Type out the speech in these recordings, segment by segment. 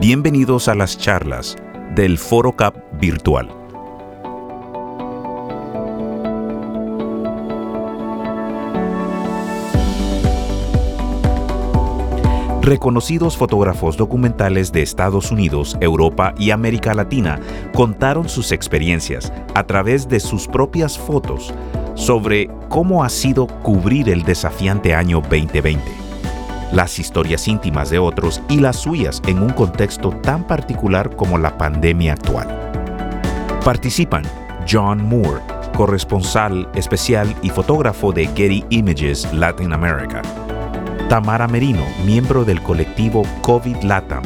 Bienvenidos a las charlas del Foro Cap virtual. Reconocidos fotógrafos documentales de Estados Unidos, Europa y América Latina contaron sus experiencias a través de sus propias fotos sobre cómo ha sido cubrir el desafiante año 2020, las historias íntimas de otros y las suyas en un contexto tan particular como la pandemia actual. Participan John Moore, corresponsal especial y fotógrafo de Getty Images Latin America, Tamara Merino, miembro del colectivo COVID Latam,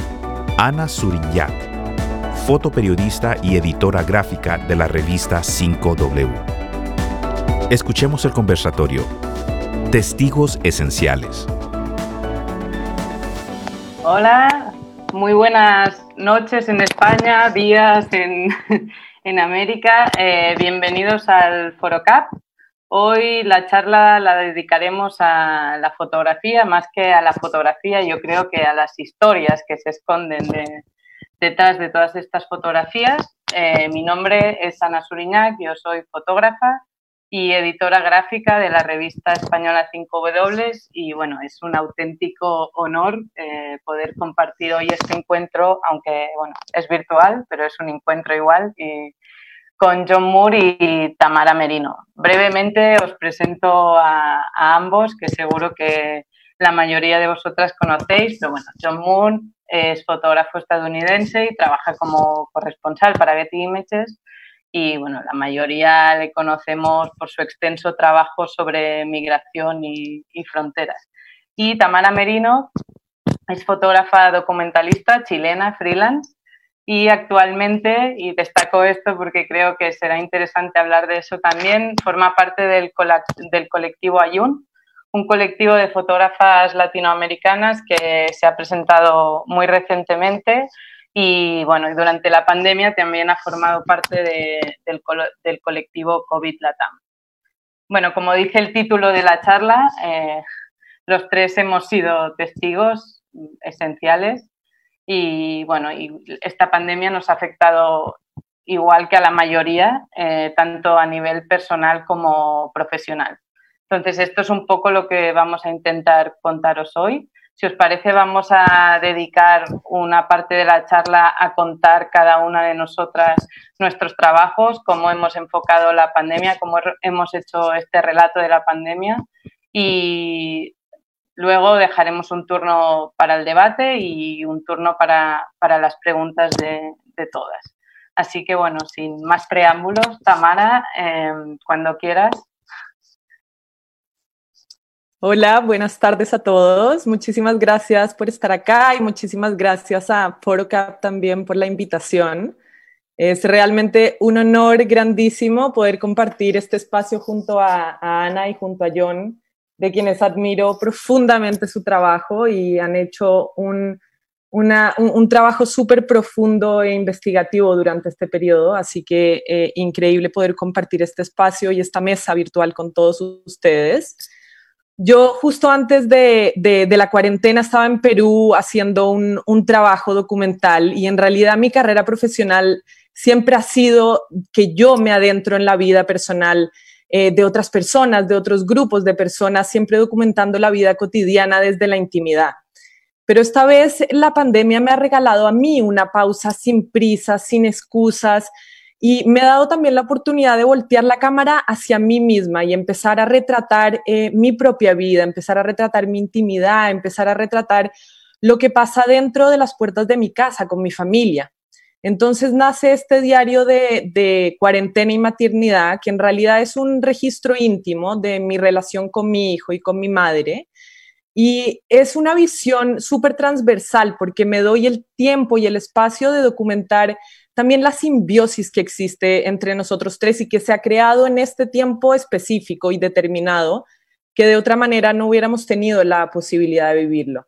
Ana Suriñat, fotoperiodista y editora gráfica de la revista 5W. Escuchemos el conversatorio. Testigos esenciales. Hola, muy buenas noches en España, días en, en América. Eh, bienvenidos al ForoCap. Hoy la charla la dedicaremos a la fotografía, más que a la fotografía, yo creo que a las historias que se esconden detrás de todas estas fotografías. Eh, mi nombre es Ana Suriñac, yo soy fotógrafa y editora gráfica de la revista española 5W y bueno, es un auténtico honor eh, poder compartir hoy este encuentro, aunque bueno, es virtual, pero es un encuentro igual. Y, con John Moore y Tamara Merino. Brevemente os presento a, ambos, que seguro que la mayoría de vosotras conocéis. Pero bueno, John Moore es fotógrafo estadounidense y trabaja como corresponsal para Getty Images. Y bueno, la mayoría le conocemos por su extenso trabajo sobre migración y fronteras. Y Tamara Merino es fotógrafa documentalista chilena, freelance, y actualmente, y destaco esto porque creo que será interesante hablar de eso también, forma parte del, del colectivo Ayun, un colectivo de fotógrafas latinoamericanas que se ha presentado muy recientemente y bueno, durante la pandemia también ha formado parte del, del, colectivo COVID Latam. Bueno, como dice el título de la charla, eh, los tres hemos sido testigos esenciales y bueno, y esta pandemia nos ha afectado igual que a la mayoría, eh, tanto a nivel personal como profesional. Entonces, esto es un poco lo que vamos a intentar contaros hoy. Si os parece, vamos a dedicar una parte de la charla a contar cada una de nosotras nuestros trabajos, cómo hemos enfocado la pandemia, cómo hemos hecho este relato de la pandemia y Luego dejaremos un turno para el debate y un turno para, las preguntas de, todas. Así que bueno, sin más preámbulos, Tamara, em, cuando quieras. Hola, buenas tardes a todos. Muchísimas gracias por estar acá y muchísimas gracias a ForoCap también por la invitación. Es realmente un honor grandísimo poder compartir este espacio junto a Ana y junto a John de quienes admiro profundamente su trabajo y han hecho un, trabajo súper profundo e investigativo durante este periodo, así que eh, increíble poder compartir este espacio y esta mesa virtual con todos ustedes. Yo justo antes de, la cuarentena estaba en Perú haciendo un, trabajo documental y en realidad mi carrera profesional siempre ha sido que yo me adentro en la vida personal eh, de otras personas, de otros grupos de personas, siempre documentando la vida cotidiana desde la intimidad. Pero esta vez la pandemia me ha regalado a mí una pausa sin prisas, sin excusas, y me ha dado también la oportunidad de voltear la cámara hacia mí misma y empezar a retratar eh, mi propia vida, empezar a retratar mi intimidad, empezar a retratar lo que pasa dentro de las puertas de mi casa con mi familia. Entonces nace este diario de, cuarentena y maternidad, que en realidad es un registro íntimo de mi relación con mi hijo y con mi madre. Y es una visión súper transversal porque me doy el tiempo y el espacio de documentar también la simbiosis que existe entre nosotros tres y que se ha creado en este tiempo específico y determinado, que de otra manera no hubiéramos tenido la posibilidad de vivirlo.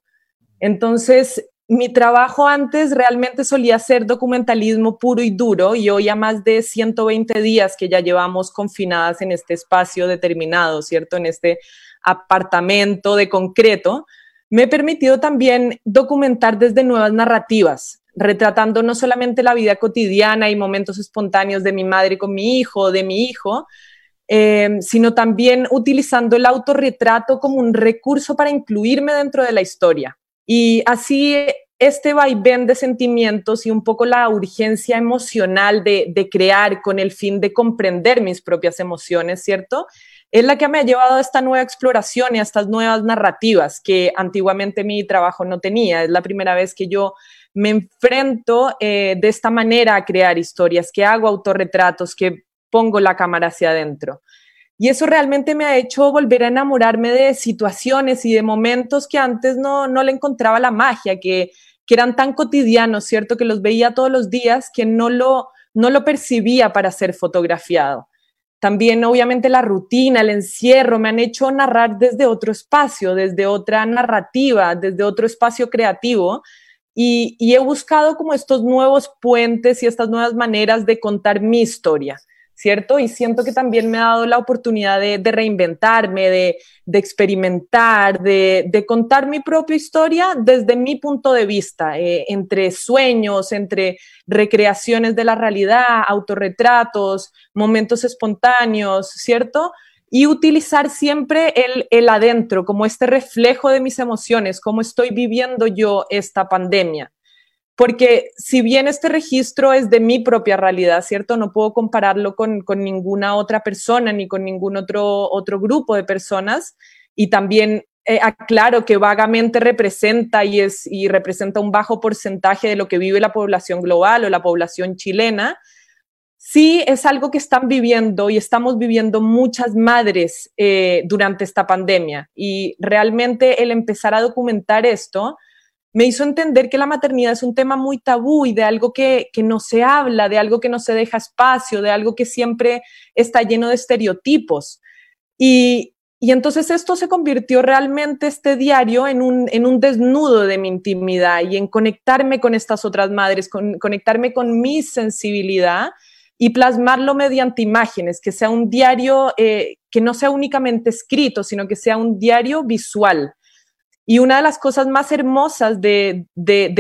Entonces, mi trabajo antes realmente solía ser documentalismo puro y duro y hoy a más de 120 días que ya llevamos confinadas en este espacio determinado, ¿cierto? En este apartamento de concreto, me he permitido también documentar desde nuevas narrativas, retratando no solamente la vida cotidiana y momentos espontáneos de mi madre con mi hijo, de mi hijo, eh, sino también utilizando el autorretrato como un recurso para incluirme dentro de la historia. Y así este vaivén de sentimientos y un poco la urgencia emocional de, de, crear con el fin de comprender mis propias emociones, ¿cierto? Es la que me ha llevado a esta nueva exploración y a estas nuevas narrativas que antiguamente mi trabajo no tenía. Es la primera vez que yo me enfrento eh, de esta manera a crear historias, que hago autorretratos, que pongo la cámara hacia adentro. Y eso realmente me ha hecho volver a enamorarme de situaciones y de momentos que antes no, no le encontraba la magia, que, que eran tan cotidianos, ¿cierto? Que los veía todos los días, que no lo, no lo percibía para ser fotografiado. También, obviamente, la rutina, el encierro, me han hecho narrar desde otro espacio, desde otra narrativa, desde otro espacio creativo. Y, he buscado como estos nuevos puentes y estas nuevas maneras de contar mi historia. ¿cierto? Y siento que también me ha dado la oportunidad de, reinventarme, de, experimentar, de, contar mi propia historia desde mi punto de vista, eh, entre sueños, entre recreaciones de la realidad, autorretratos, momentos espontáneos, ¿cierto? Y utilizar siempre el, el adentro como este reflejo de mis emociones, cómo estoy viviendo yo esta pandemia porque si bien este registro es de mi propia realidad, ¿cierto? No puedo compararlo con, ninguna otra persona ni con ningún otro, otro grupo de personas. Y también eh, aclaro que vagamente representa y, es, y representa un bajo porcentaje de lo que vive la población global o la población chilena. Sí es algo que están viviendo y estamos viviendo muchas madres eh, durante esta pandemia. Y realmente el empezar a documentar esto me hizo entender que la maternidad es un tema muy tabú y de algo que, no se habla, de algo que no se deja espacio, de algo que siempre está lleno de estereotipos. Y, entonces esto se convirtió realmente este diario en un, en un, desnudo de mi intimidad y en conectarme con estas otras madres, con, conectarme con mi sensibilidad y plasmarlo mediante imágenes, que sea un diario eh, que no sea únicamente escrito, sino que sea un diario visual. Y una de las cosas más hermosas de,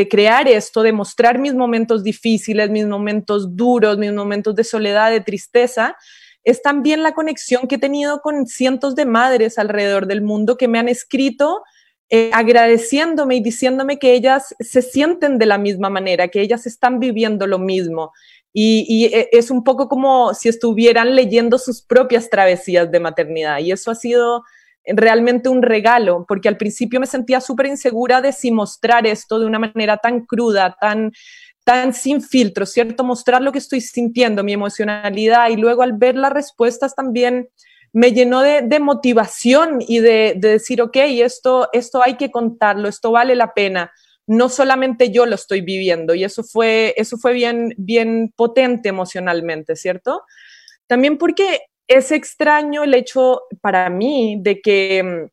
crear esto, de mostrar mis momentos difíciles, mis momentos duros, mis momentos de soledad, de tristeza, es también la conexión que he tenido con cientos de madres alrededor del mundo que me han escrito eh, agradeciéndome y diciéndome que ellas se sienten de la misma manera, que ellas están viviendo lo mismo. Y, eh, es un poco como si estuvieran leyendo sus propias travesías de maternidad. Y eso ha sido realmente un regalo, porque al principio me sentía súper insegura de si mostrar esto de una manera tan cruda, tan, tan sin filtro, ¿cierto? Mostrar lo que estoy sintiendo, mi emocionalidad, y luego al ver las respuestas también me llenó de, motivación y de, decir, ok, esto, esto hay que contarlo, esto vale la pena. No solamente yo lo estoy viviendo y eso fue, eso fue bien, bien potente emocionalmente, ¿cierto? También porque es extraño el hecho para mí de que mm,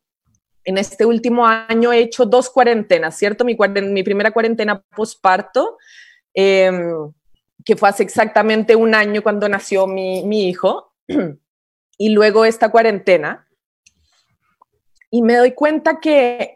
en este último año he hecho dos cuarentenas, ¿cierto? Mi, primera cuarentena posparto, em, que fue hace exactamente un año cuando nació mi, mi hijo, y luego esta cuarentena. Y me doy cuenta que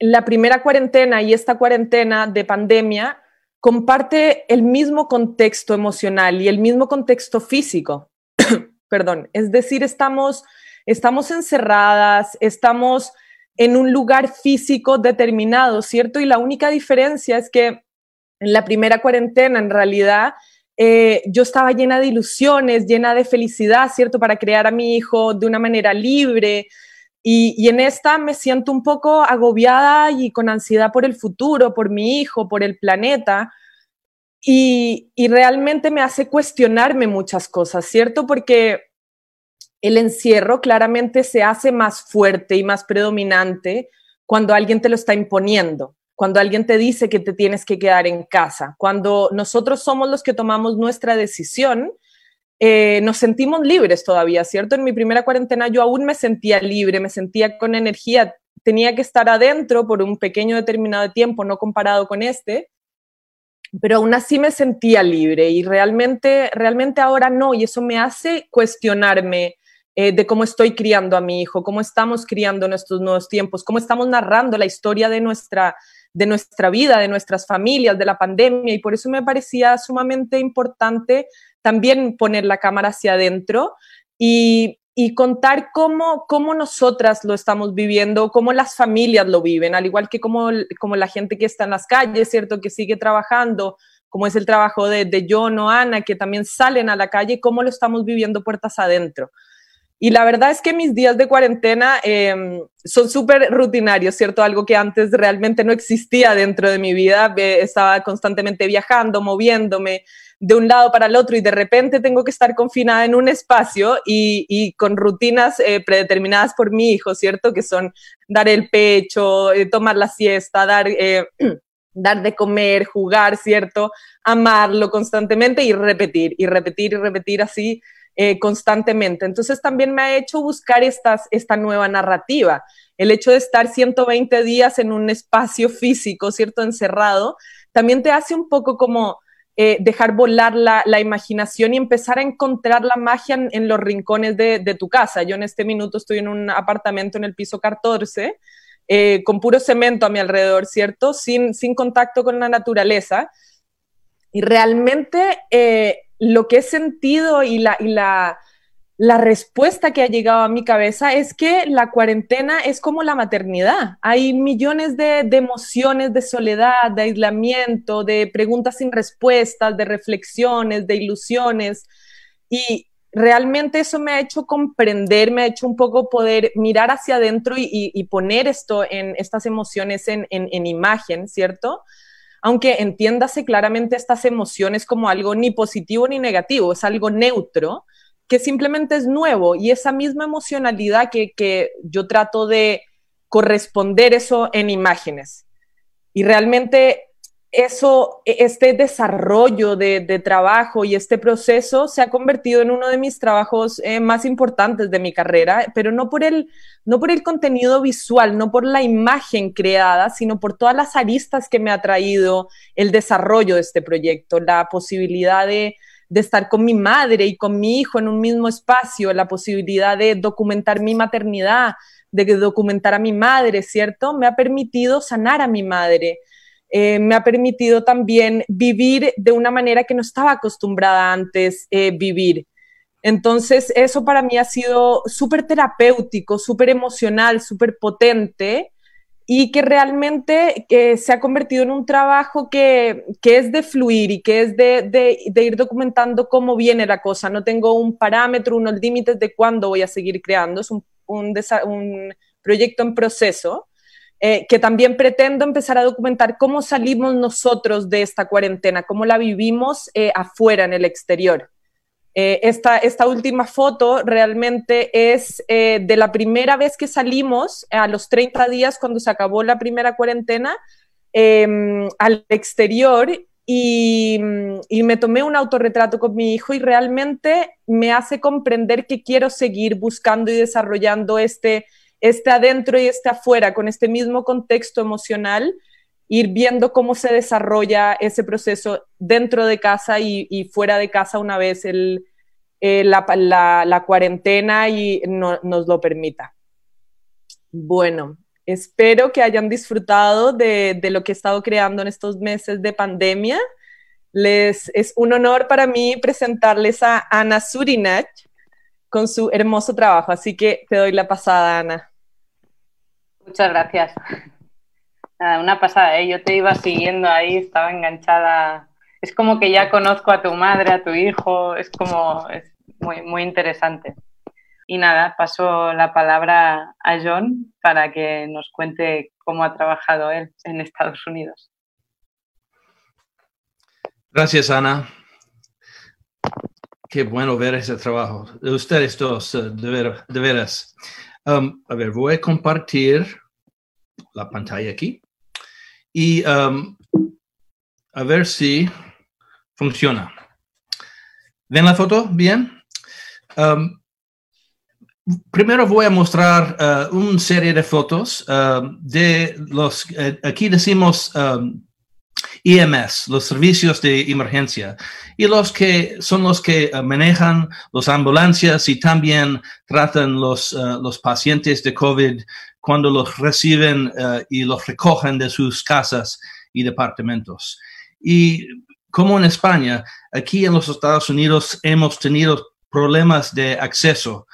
la primera cuarentena y esta cuarentena de pandemia comparte el mismo contexto emocional y el mismo contexto físico perdón, es decir, estamos, estamos encerradas, estamos en un lugar físico determinado, ¿cierto? Y la única diferencia es que en la primera cuarentena, en realidad, eh, yo estaba llena de ilusiones, llena de felicidad, ¿cierto? Para crear a mi hijo de una manera libre. Y, y, en esta me siento un poco agobiada y con ansiedad por el futuro, por mi hijo, por el planeta. Y, realmente me hace cuestionarme muchas cosas, ¿cierto? Porque el encierro claramente se hace más fuerte y más predominante cuando alguien te lo está imponiendo, cuando alguien te dice que te tienes que quedar en casa, cuando nosotros somos los que tomamos nuestra decisión. Eh, nos sentimos libres todavía, ¿cierto? En mi primera cuarentena yo aún me sentía libre, me sentía con energía, tenía que estar adentro por un pequeño determinado tiempo, no comparado con este, pero aún así me sentía libre y realmente, realmente ahora no, y eso me hace cuestionarme eh, de cómo estoy criando a mi hijo, cómo estamos criando nuestros nuevos tiempos, cómo estamos narrando la historia de nuestra, de nuestra vida, de nuestras familias, de la pandemia, y por eso me parecía sumamente importante también poner la cámara hacia adentro y, y contar cómo, cómo nosotras lo estamos viviendo, cómo las familias lo viven, al igual que como, como la gente que está en las calles, ¿cierto? Que sigue trabajando, como es el trabajo de, de John o Ana, que también salen a la calle, cómo lo estamos viviendo puertas adentro. Y la verdad es que mis días de cuarentena em, son súper rutinarios, ¿cierto? Algo que antes realmente no existía dentro de mi vida. Estaba constantemente viajando, moviéndome, de un lado para el otro y de repente tengo que estar confinada en un espacio y, con rutinas eh, predeterminadas por mi hijo, ¿cierto? Que son dar el pecho, eh, tomar la siesta, dar, eh, dar de comer, jugar, ¿cierto? Amarlo constantemente y repetir, y repetir y repetir así constantemente. Entonces también me ha hecho buscar estas, esta nueva narrativa. El hecho de estar 120 días en un espacio físico, ¿cierto? Encerrado, también te hace un poco como eh, dejar volar la, imaginación y empezar a encontrar la magia en, los rincones de, tu casa. Yo en este minuto estoy en un apartamento en el piso 14, eh, con puro cemento a mi alrededor, ¿cierto? Sin, sin contacto con la naturaleza. Y realmente eh, lo que he sentido y la, y la la respuesta que ha llegado a mi cabeza es que la cuarentena es como la maternidad. Hay millones de, emociones de soledad, de aislamiento, de preguntas sin respuestas, de reflexiones, de ilusiones. Y realmente eso me ha hecho comprender, me ha hecho un poco poder mirar hacia adentro y, poner esto en estas emociones en, en imagen, ¿cierto? Aunque entiéndase claramente estas emociones como algo ni positivo ni negativo, es algo neutro que simplemente es nuevo y esa misma emocionalidad que, yo trato de corresponder eso en imágenes. Y realmente eso, e, este desarrollo de, trabajo y este proceso se ha convertido en uno de mis trabajos eh, más importantes de mi carrera, pero no por, el, no por el contenido visual, no por la imagen creada, sino por todas las aristas que me ha traído el desarrollo de este proyecto, la posibilidad de de estar con mi madre y con mi hijo en un mismo espacio, la posibilidad de documentar mi maternidad, de documentar a mi madre, ¿cierto? Me ha permitido sanar a mi madre. Eh, me ha permitido también vivir de una manera que no estaba acostumbrada antes eh, vivir. Entonces, eso para mí ha sido súper terapéutico, súper emocional, súper potente y que realmente se ha convertido en un trabajo que, es de fluir y que es de, ir documentando cómo viene la cosa. No tengo un parámetro, unos límites de cuándo voy a seguir creando. Es un, un, proyecto en proceso eh, que también pretendo empezar a documentar cómo salimos nosotros de esta cuarentena, cómo la vivimos eh, afuera, en el exterior. Eh, esta, esta, última foto realmente es eh, de la primera vez que salimos a los 30 días cuando se acabó la primera cuarentena em, al exterior y, y, me tomé un autorretrato con mi hijo y realmente me hace comprender que quiero seguir buscando y desarrollando este, este adentro y este afuera con este mismo contexto emocional ir viendo cómo se desarrolla ese proceso dentro de casa y, fuera de casa una vez el, eh, la, cuarentena y nos lo permita. Bueno, espero que hayan disfrutado de, lo que he estado creando en estos meses de pandemia. Les, es un honor para mí presentarles a Ana Surinach con su hermoso trabajo, así que te doy la pasada, Ana. Muchas gracias. Nada, una pasada, ¿eh? yo te iba siguiendo ahí, estaba enganchada. Es como que ya conozco a tu madre, a tu hijo, es como, es muy, muy interesante. Y nada, paso la palabra a John para que nos cuente cómo ha trabajado él en Estados Unidos. Gracias, Ana. Qué bueno ver ese trabajo. De ustedes dos, eh, de, veras. Um, a ver, voy a compartir la pantalla aquí y um, a ver si funciona. ¿Ven la foto? Bien. Um, primero voy a mostrar uh, una serie de fotos uh, de los, uh, aquí decimos um, EMS, los servicios de emergencia, y los que son los que manejan las ambulancias y también tratan los, los pacientes de COVID cuando los reciben y los recogen de sus casas y departamentos. Y como en España, aquí en los Estados Unidos hemos tenido problemas de acceso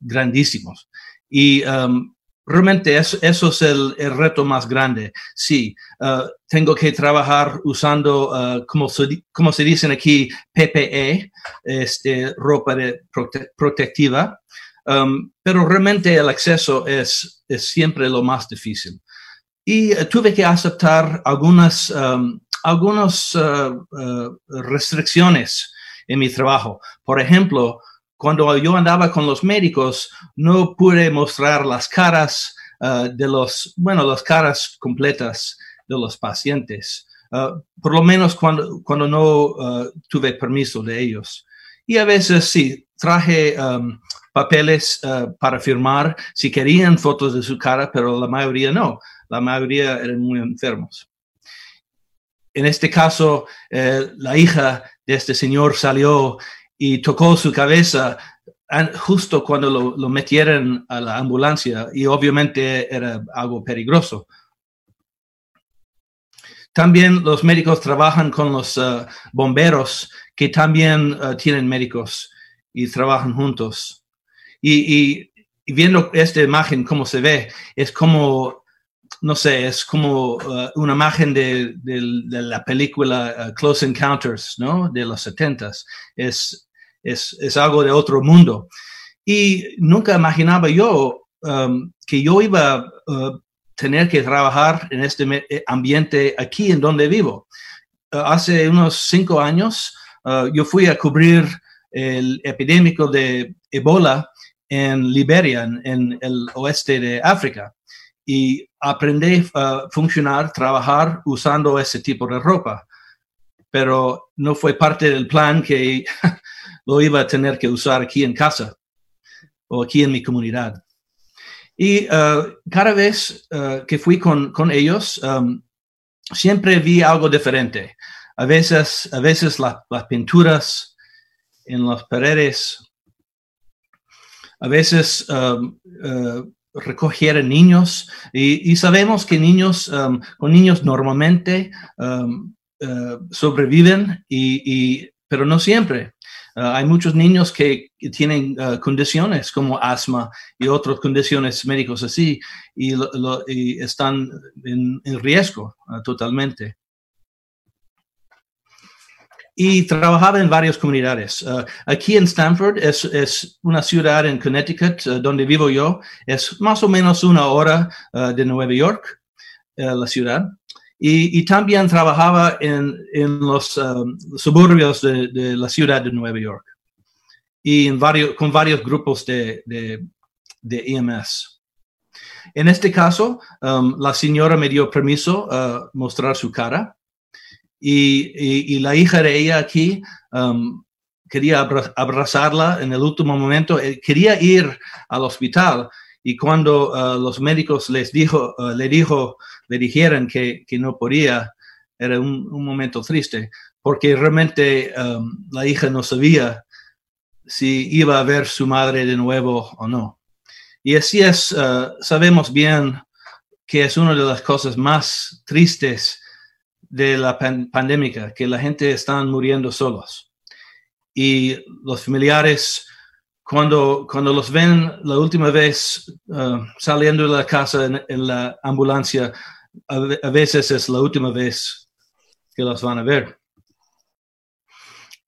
grandísimos. Y um, realmente eso, es el, reto más grande. Sí, uh, tengo que trabajar usando, uh, como, se, como se dicen aquí, PPE, este, ropa de protectiva, um, pero realmente el acceso es, es siempre lo más difícil. Y uh, tuve que aceptar algunas, um, algunas restricciones en mi trabajo. Por ejemplo, cuando yo andaba con los médicos, no pude mostrar las caras uh, de los, bueno, las caras completas de los pacientes, uh, por lo menos cuando, cuando no uh, tuve permiso de ellos. Y a veces sí, traje um, papeles para firmar si querían fotos de su cara, pero la mayoría no, la mayoría eran muy enfermos. En este caso, eh, la hija de este señor salió y tocó su cabeza justo cuando lo, metieron a la ambulancia y obviamente era algo peligroso. También los médicos trabajan con los uh, bomberos que también uh, tienen médicos y trabajan juntos. Y, viendo esta imagen, cómo se ve, es como, no sé, es como uh, una imagen de, la película Close Encounters, ¿no? De los setentas. Es es, algo de otro mundo. Y nunca imaginaba yo um, que yo iba a uh, tener que trabajar en este eh, ambiente aquí en donde vivo. Uh, hace unos cinco años uh, yo fui a cubrir el epidémico de Ebola en Liberia, en, el oeste de África, y aprendí a funcionar, trabajar usando ese tipo de ropa. Pero no fue parte del plan que lo iba a tener que usar aquí en casa o aquí en mi comunidad. Y uh, cada vez uh, que fui con, con ellos, um, siempre vi algo diferente. A veces, a veces las pinturas en las paredes, a veces um, uh, recogieron niños y, y, sabemos que niños, um, con niños normalmente sobreviven, y, y, pero no siempre. Ah, hay muchos niños que, tienen ah, condiciones como asma y otras condiciones médicas así y, están en, riesgo ah, totalmente. Y trabajaba en varias comunidades. aquí en Stanford es, es, una ciudad en Connecticut donde vivo yo. Es más o menos una hora de Nueva York, la ciudad. Y, también trabajaba en, los um, suburbios de, la ciudad de Nueva York y en varios, con varios grupos de, de, EMS. En este caso, um, la señora me dio permiso a mostrar su cara y, la hija de ella aquí um, quería abrazarla en el último momento, eh, quería ir al hospital y cuando uh, los médicos les dijo, uh, le dijo le dijeran que, que no podía, era un, un, momento triste, porque realmente um, la hija no sabía si iba a ver su madre de nuevo o no. Y así es, uh, sabemos bien que es una de las cosas más tristes de la pandemia, que la gente está muriendo solos. Y los familiares, cuando, cuando los ven la última vez uh, saliendo de la casa en la ambulancia, a, veces es la última vez que los van a ver.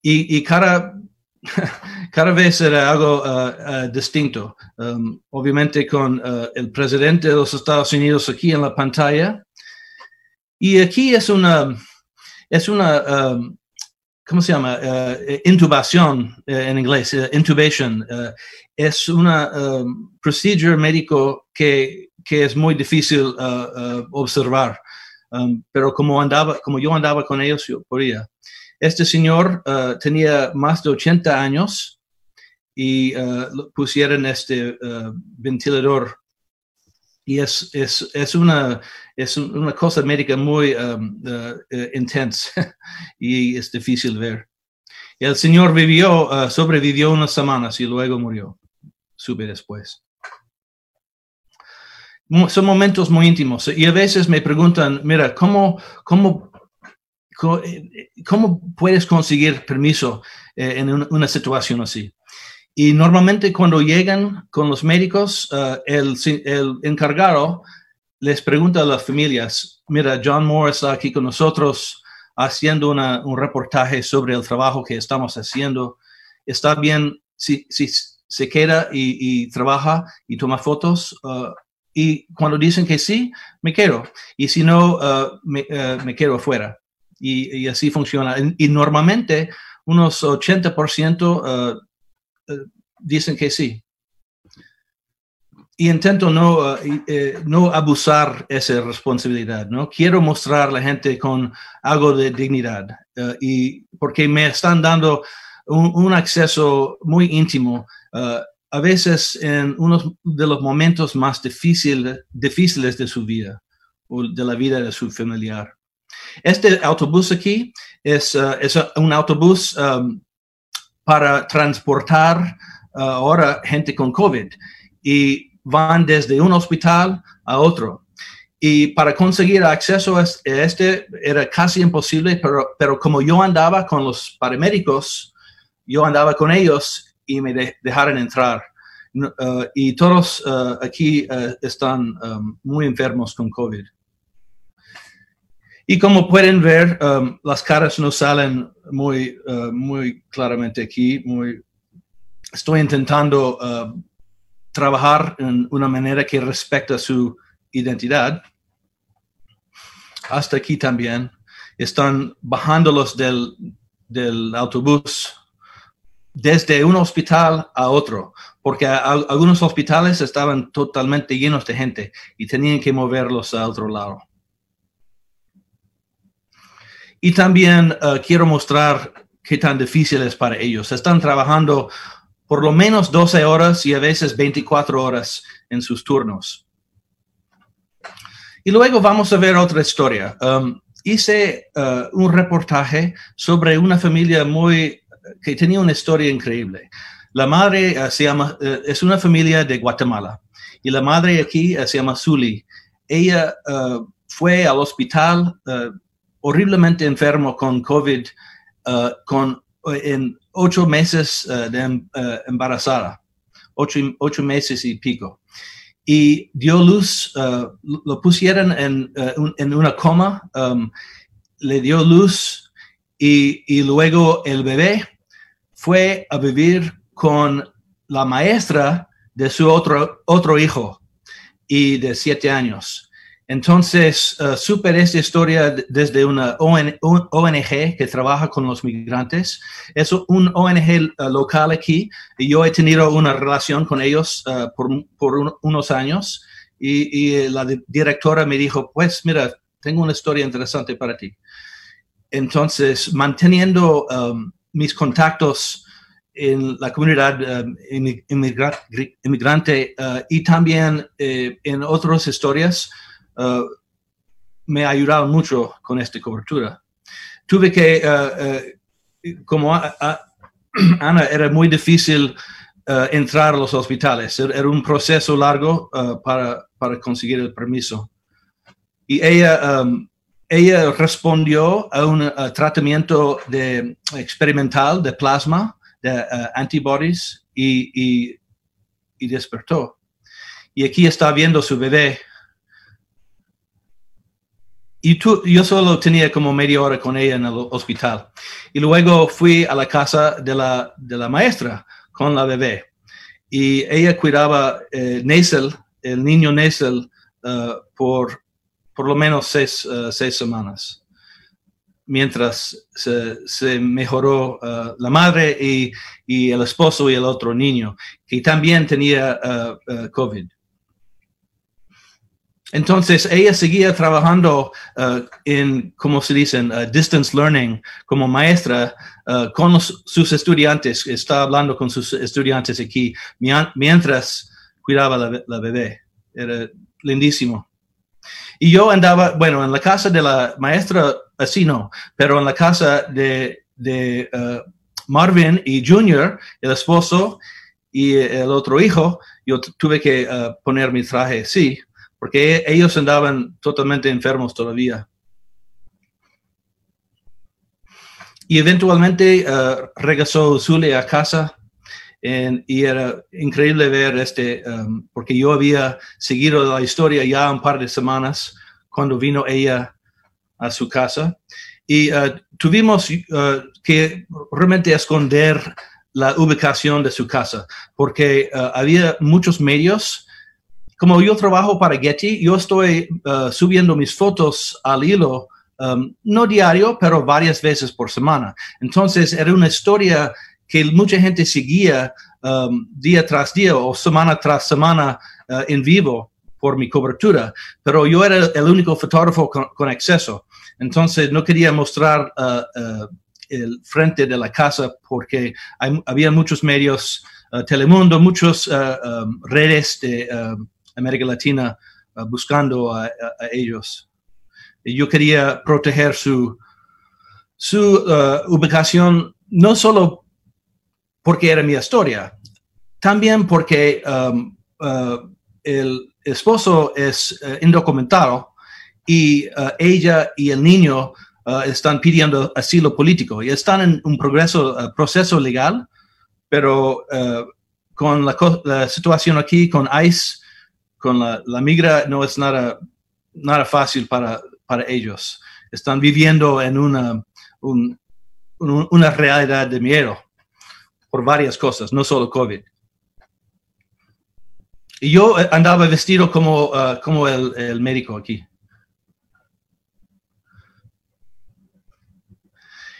Y, cada, cada vez era algo uh, uh, distinto. Um, obviamente con el presidente de los Estados Unidos aquí en la pantalla. Y aquí es una, es una, um, ¿cómo se llama? intubación en inglés, intubation. es una um, procedure médico que que es muy difícil uh, uh, observar. Um, pero como andaba, como yo andaba con ellos, yo podía. Este señor uh, tenía más de 80 años y pusieron este ventilador y es, es, es, una, es una cosa médica muy um, intensa y es difícil ver. El señor vivió, sobrevivió unas semanas y luego murió, sube después. son momentos muy íntimos. Y a veces me preguntan, mira, ¿cómo, cómo, cómo puedes conseguir permiso eh, en una situación así? Y normalmente cuando llegan con los médicos, eh, el, el, encargado les pregunta a las familias, mira, John Moore está aquí con nosotros haciendo un reportaje sobre el trabajo que estamos haciendo. ¿Está bien si, si se queda y, trabaja y toma fotos? Uh, y cuando dicen que sí, me quedo. Y si no, uh, me, uh, me, quedo afuera. Y, y, así funciona. Y, normalmente unos 80% dicen que sí. Y intento no, eh, no abusar esa responsabilidad, ¿no? Quiero mostrar a la gente con algo de dignidad y porque me están dando un, un acceso muy íntimo Uh, a veces en uno de los momentos más difíciles de su vida o de la vida de su familiar. Este autobús aquí es, uh, es un autobús um, para transportar uh, ahora gente con COVID y van desde un hospital a otro. Y para conseguir acceso a este era casi imposible, pero, pero como yo andaba con los paramédicos, yo andaba con ellos y me dejaron entrar. Uh, y todos uh, aquí están muy enfermos con COVID. Y como pueden ver, um, las caras no salen muy, muy claramente aquí. Estoy intentando trabajar en una manera que respecta su identidad. Hasta aquí también. Están bajándolos del, del autobús desde un hospital a otro, porque algunos hospitales estaban totalmente llenos de gente y tenían que moverlos a otro lado. Y también uh, quiero mostrar qué tan difícil es para ellos. Están trabajando por lo menos 12 horas y a veces 24 horas en sus turnos. Y luego vamos a ver otra historia. Um, hice uh, un reportaje sobre una familia muy que tenía una historia increíble. La madre uh, se llama, uh, es una familia de Guatemala y la madre aquí se llama Zuli. Ella fue al hospital horriblemente enfermo con COVID con, en ocho meses de em, embarazada, ocho, ocho, meses y pico. Y dio luz, lo pusieron en, en una coma, um, le dio luz y, y, luego el bebé fue a vivir con la maestra de su otro, otro hijo y de siete años. Entonces, uh, supe esta historia desde una ONG que trabaja con los migrantes. Es un ONG uh, local aquí y yo he tenido una relación con ellos uh, por, por unos años y, y, la directora me dijo, pues mira, tengo una historia interesante para ti. Entonces, manteniendo um, mis contactos en la comunidad um, inmigrante uh, y también eh, en otras historias uh, me ayudaron mucho con esta cobertura. Tuve que, uh, como Ana, era muy difícil entrar a los hospitales. Era un proceso largo para, para, conseguir el permiso. Y ella um, ella respondió a un tratamiento de, experimental de plasma, de antibodies, y, y, despertó. Y aquí está viendo su bebé. Y yo solo tenía como media hora con ella en el hospital. Y luego fui a la casa de la, de la maestra con la bebé. Y ella cuidaba eh, el niño Nesel, uh, por por lo menos seis, uh, seis semanas, mientras se, mejoró uh, la madre y, y, el esposo y el otro niño, que también tenía COVID. Entonces, ella seguía trabajando en, como se dice, distance learning, como maestra con los, sus estudiantes. Está hablando con sus estudiantes aquí mientras cuidaba la, la bebé. Era lindísimo. Y yo andaba, bueno, en la casa de la maestra, así no, pero en la casa de, de uh, Marvin y Junior, el esposo y el otro hijo, yo tuve que uh, poner mi traje así, porque ellos andaban totalmente enfermos todavía. Y eventualmente uh, regresó Zule a casa y era increíble ver este, um, porque yo había seguido la historia ya un par de semanas cuando vino ella a su casa y uh, tuvimos uh, que realmente esconder la ubicación de su casa porque había muchos medios. Como yo trabajo para Getty, yo estoy subiendo mis fotos al hilo, um, no diario, pero varias veces por semana. Entonces era una historia que mucha gente seguía um, día tras día o semana tras semana uh, en vivo por mi cobertura, pero yo era el único fotógrafo con, acceso. Entonces no quería mostrar uh, uh, el frente de la casa porque había muchos medios, Telemundo, muchas um, redes de um, América Latina buscando a, ellos. Yo quería proteger su, su ubicación no solo porque era mi historia. También porque um, uh, el esposo es uh, indocumentado y uh, ella y el niño están pidiendo asilo político y están en un progreso, proceso legal, pero con la, situación aquí, con ICE, con la, migra, no es nada, nada fácil para, para ellos. Están viviendo en una, una realidad de miedo por varias cosas, no solo COVID. Y yo eh, andaba vestido como, uh, como el, el, médico aquí.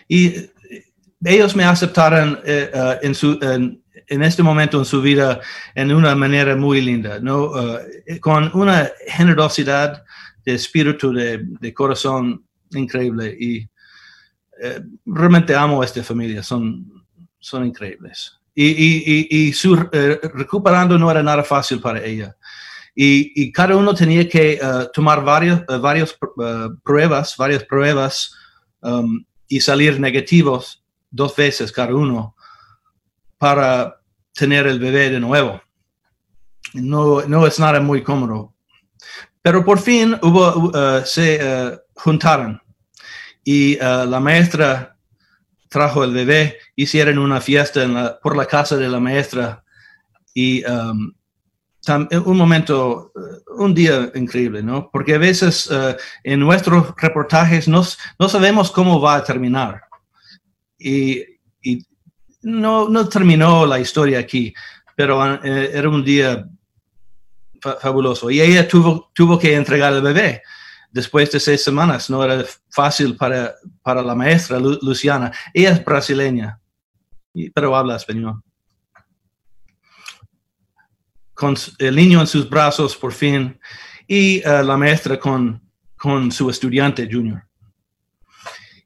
Y eh, ellos me aceptaron uh, en, su, en, este momento en su vida en una manera muy linda, ¿no? Uh, con una generosidad de espíritu, de, de corazón increíble. Y realmente amo a esta familia, son son increíbles. Y, y, y, su eh, recuperando no era nada fácil para ella. Y, cada uno tenía que eh, tomar varios, uh, varias pruebas, varias pruebas um, y salir negativos dos veces cada uno para tener el bebé de nuevo. No, no es nada muy cómodo. Pero por fin hubo, se juntaron y la maestra trajo el bebé, hicieron una fiesta por la casa de la maestra y um, un momento, uh, un día increíble, ¿no? Porque a veces uh, en nuestros reportajes no, no, sabemos cómo va a terminar. Y, no, no, terminó la historia aquí, pero uh, era un día fabuloso. Y ella tuvo, tuvo que entregar el bebé después de seis semanas. No era fácil para, para la maestra Luciana. Ella es brasileña, pero habla español. Con el niño en sus brazos por fin y eh, la maestra con, con su estudiante junior.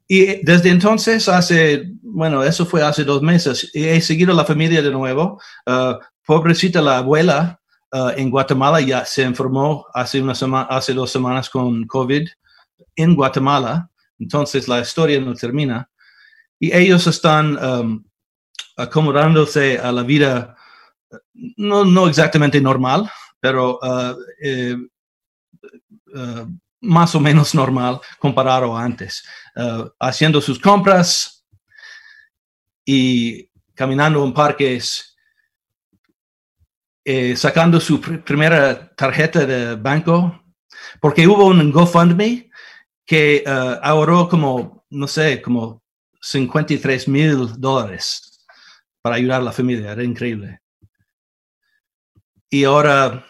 Y desde entonces, hace, bueno, eso fue hace dos meses, he seguido la familia de nuevo. Uh, pobrecita la abuela, Uh, en Guatemala ya se enfermó hace, una semana, hace dos semanas con COVID en Guatemala, entonces la historia no termina. Y ellos están um, acomodándose a la vida, no, no exactamente normal, pero uh, eh, más o menos normal comparado a antes, haciendo sus compras y caminando en parques eh, sacando su primera tarjeta de banco, porque hubo un GoFundMe que uh, ahorró como, no sé, como 53 mil dólares para ayudar a la familia. Era increíble. Y ahora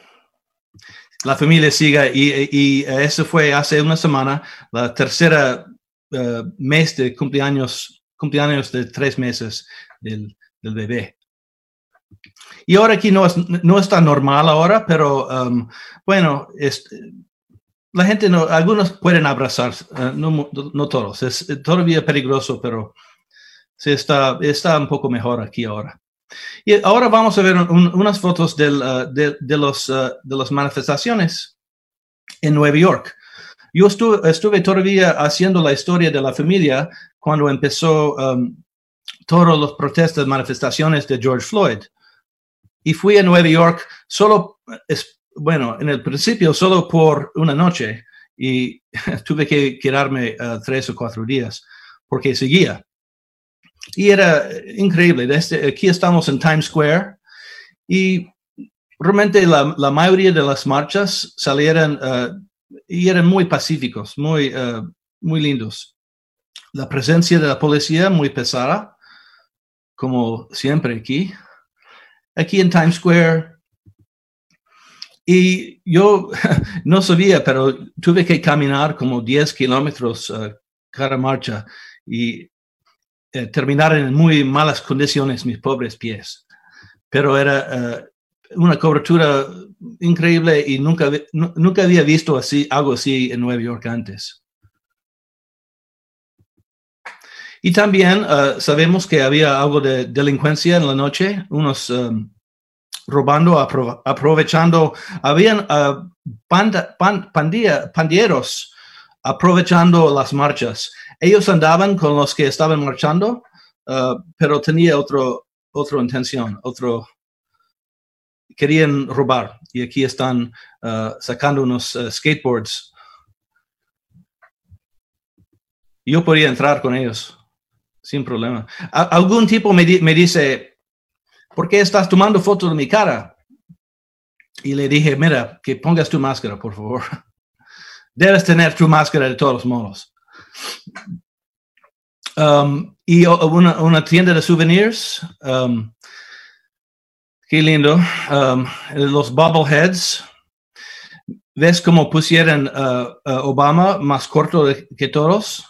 la familia sigue y, y, eso fue hace una semana, la tercera uh, mes de cumpleaños, cumpleaños de tres meses del, bebé. Y ahora aquí no, es, no está normal ahora, pero um, bueno, la gente no, algunos pueden abrazar, eh, no, no, todos, es todavía peligroso, pero se está, está un poco mejor aquí ahora. Y ahora vamos a ver unas fotos uh, de, los, uh, las manifestaciones en Nueva York. Yo estuve, estuve, todavía haciendo la historia de la familia cuando empezó um, todas las protestas, manifestaciones de George Floyd y fui a Nueva York solo bueno, en el principio solo por una noche y tuve que quedarme tres o cuatro días porque seguía. Y era increíble. Desde, aquí estamos en Times Square y realmente la, la mayoría de las marchas salieron y eran muy pacíficos, muy, muy lindos. La presencia de la policía muy pesada, como siempre aquí. Aquí en Times Square. Y yo no sabía, pero tuve que caminar como 10 kilómetros uh, cada marcha y eh, terminar en muy malas condiciones mis pobres pies. Pero era uh, una cobertura increíble y nunca, nunca había visto algo así en Nueva York antes. Y también uh, sabemos que había algo de delincuencia en la noche, unos um, robando, apro aprovechando, habían uh, pandilleros aprovechando las marchas. Ellos andaban con los que estaban marchando, uh, pero tenía otro, otra intención, otro, querían robar y aquí están uh, sacando unos uh, skateboards. Yo podría entrar con ellos sin problema. A algún tipo me, me, dice, ¿por qué estás tomando fotos de mi cara? Y le dije, mira, que pongas tu máscara, por favor. Debes tener tu máscara de todos modos. Um, y una, una, tienda de souvenirs. Um, Qué lindo. Um, los bobbleheads. ¿Ves cómo pusieron uh, uh, Obama más corto que todos?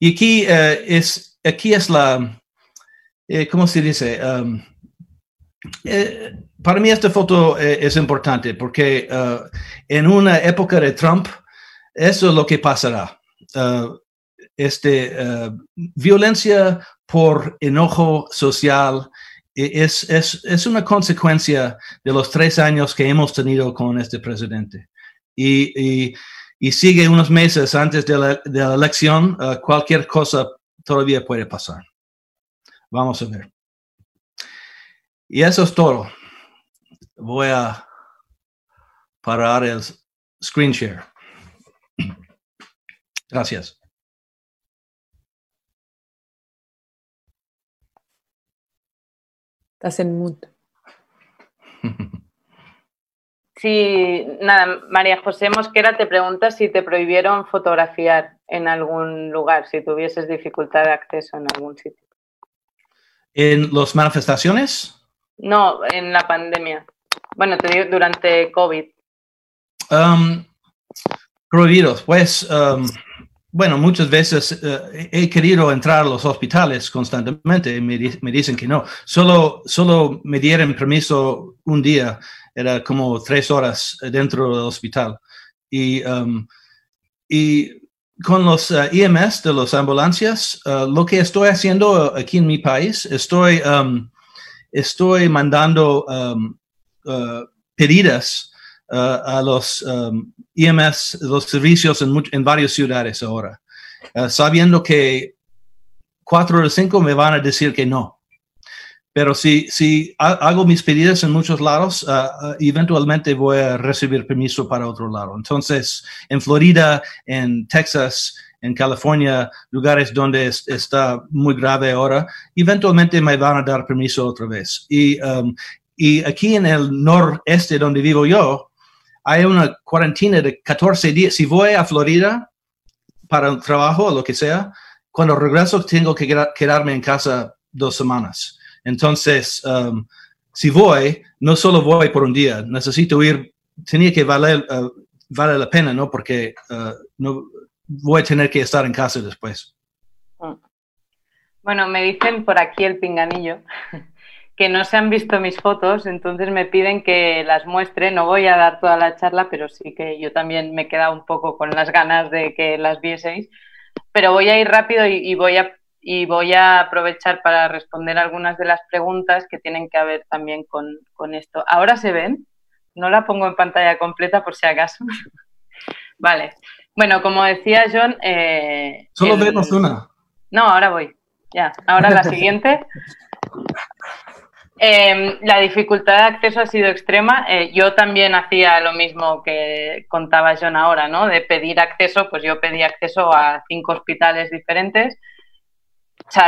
Y aquí, uh, es, aquí es la, eh, ¿cómo se dice? Um, eh, para mí esta foto eh, es importante porque uh, en una época de Trump, eso es lo que pasará. Uh, este, uh, violencia por enojo social e, es, es, es, una consecuencia de los tres años que hemos tenido con este presidente. Y, y, sigue unos meses antes de la, de la elección, cualquier cosa todavía puede pasar. Vamos a ver. Y eso es todo. Voy a parar el screen share. Gracias. Estás en mute. Sí, nada, María José Mosquera te pregunta si te prohibieron fotografiar en algún lugar, si tuvieses dificultad de acceso en algún sitio. ¿En las manifestaciones? No, en la pandemia. Bueno, te digo, durante COVID. Um, prohibidos, pues, um, bueno, muchas veces uh, he querido entrar a los hospitales constantemente y me, me, dicen que no. Solo, solo me dieron permiso un día, era como tres horas dentro del hospital. Y, um, y con los uh, IMS de las ambulancias, uh, lo que estoy haciendo aquí en mi país, estoy, um, estoy mandando um, pedidas Uh, a los um, IMS, los servicios en, en varias ciudades ahora, uh, sabiendo que cuatro de cinco me van a decir que no. Pero si, si hago mis pedidos en muchos lados, uh, eventualmente voy a recibir permiso para otro lado. Entonces, en Florida, en Texas, en California, lugares donde es, está muy grave ahora, eventualmente me van a dar permiso otra vez. Y, um, y aquí en el noreste donde vivo yo, hay una cuarentena de 14 días. Si voy a Florida para un trabajo o lo que sea, cuando regreso tengo que quedarme en casa dos semanas. Entonces, um, si voy, no solo voy por un día, necesito ir, tenía que valer, uh, vale la pena, ¿no? Porque uh, no, voy a tener que estar en casa después. Mm. Bueno, me dicen por aquí el pinganillo que no se han visto mis fotos, entonces me piden que las muestre. No voy a dar toda la charla, pero sí que yo también me he quedado un poco con las ganas de que las vieseis. Pero voy a ir rápido y, y voy a y voy a aprovechar para responder algunas de las preguntas que tienen que ver también con, con esto. ¿Ahora se ven? No la pongo en pantalla completa por si acaso. vale. Bueno, como decía John... Eh, Solo el... vemos una. No, ahora voy. Ya, ahora la siguiente. Em, la dificultad de acceso ha sido extrema. Eh, yo también hacía lo mismo que contaba John ahora, ¿no? De pedir acceso, pues yo pedí acceso a cinco hospitales diferentes. O sea,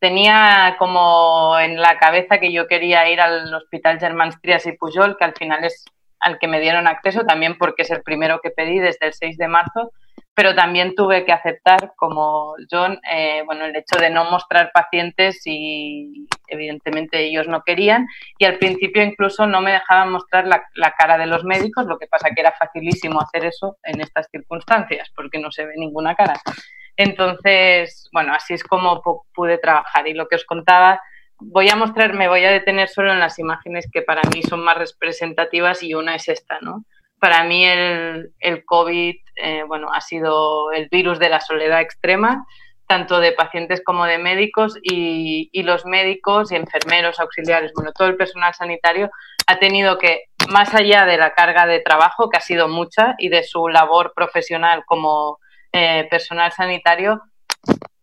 tenía como en la cabeza que yo quería ir al Hospital Germán Trias y Pujol, que al final es al que me dieron acceso, también porque es el primero que pedí desde el 6 de marzo, pero también tuve que aceptar, como John, eh, bueno, el hecho de no mostrar pacientes y evidentemente ellos no querían y al principio incluso no me dejaban mostrar la, la, cara de los médicos, lo que pasa que era facilísimo hacer eso en estas circunstancias porque no se ve ninguna cara. Entonces, bueno, así es como pude trabajar y lo que os contaba voy a mostrar, me voy a detener solo en las imágenes que para mí son más representativas y una es esta, ¿no? Para mí el, el COVID, eh, bueno, ha sido el virus de la soledad extrema, tanto de pacientes como de médicos y, y los médicos y enfermeros, auxiliares, bueno, todo el personal sanitario ha tenido que, más allá de la carga de trabajo, que ha sido mucha, y de su labor profesional como eh, personal sanitario,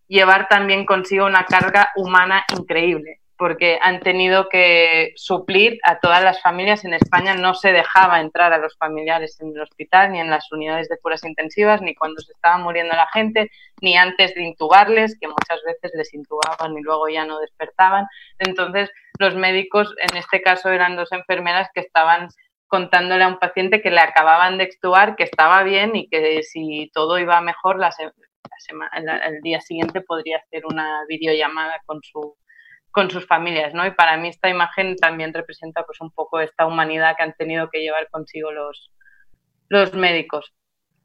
llevar también consigo una carga humana increíble porque han tenido que suplir a todas las familias. En España no se dejaba entrar a los familiares en el hospital, ni en las unidades de curas intensivas, ni cuando se estaba muriendo la gente, ni antes de intubarles, que muchas veces les intubaban y luego ya no despertaban. Entonces, los médicos, en este caso eran dos enfermeras que estaban contándole a un paciente que le acababan de extubar, que estaba bien y que si todo iba mejor, la, el día siguiente podría hacer una videollamada con su con sus familias, ¿no? Y para mí esta imagen también representa pues un poco esta humanidad que han tenido que llevar consigo los, los médicos.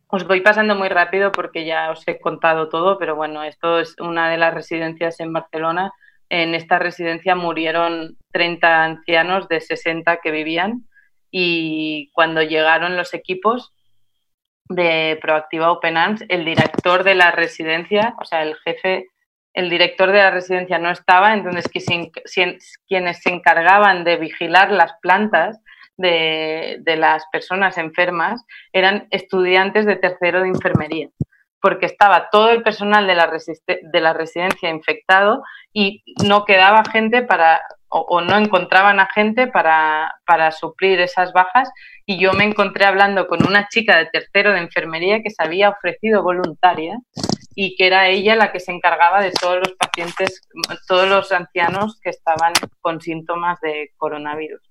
Os voy pasando muy rápido porque ya os he contado todo, pero bueno, esto es una de las residencias en Barcelona. En esta residencia murieron 30 ancianos de 60 que vivían y cuando llegaron los equipos de Proactiva Open Arms, el director de la residencia, o sea, el jefe el director de la residencia no estaba, entonces quienes se encargaban de vigilar las plantas de, las personas enfermas eran estudiantes de tercero de enfermería, porque estaba todo el personal de la, de la residencia infectado y no quedaba gente para, o, no encontraban a gente para, para suplir esas bajas. Y yo me encontré hablando con una chica de tercero de enfermería que se había ofrecido voluntaria y que era ella la que se encargaba de todos los pacientes, todos los ancianos que estaban con síntomas de coronavirus.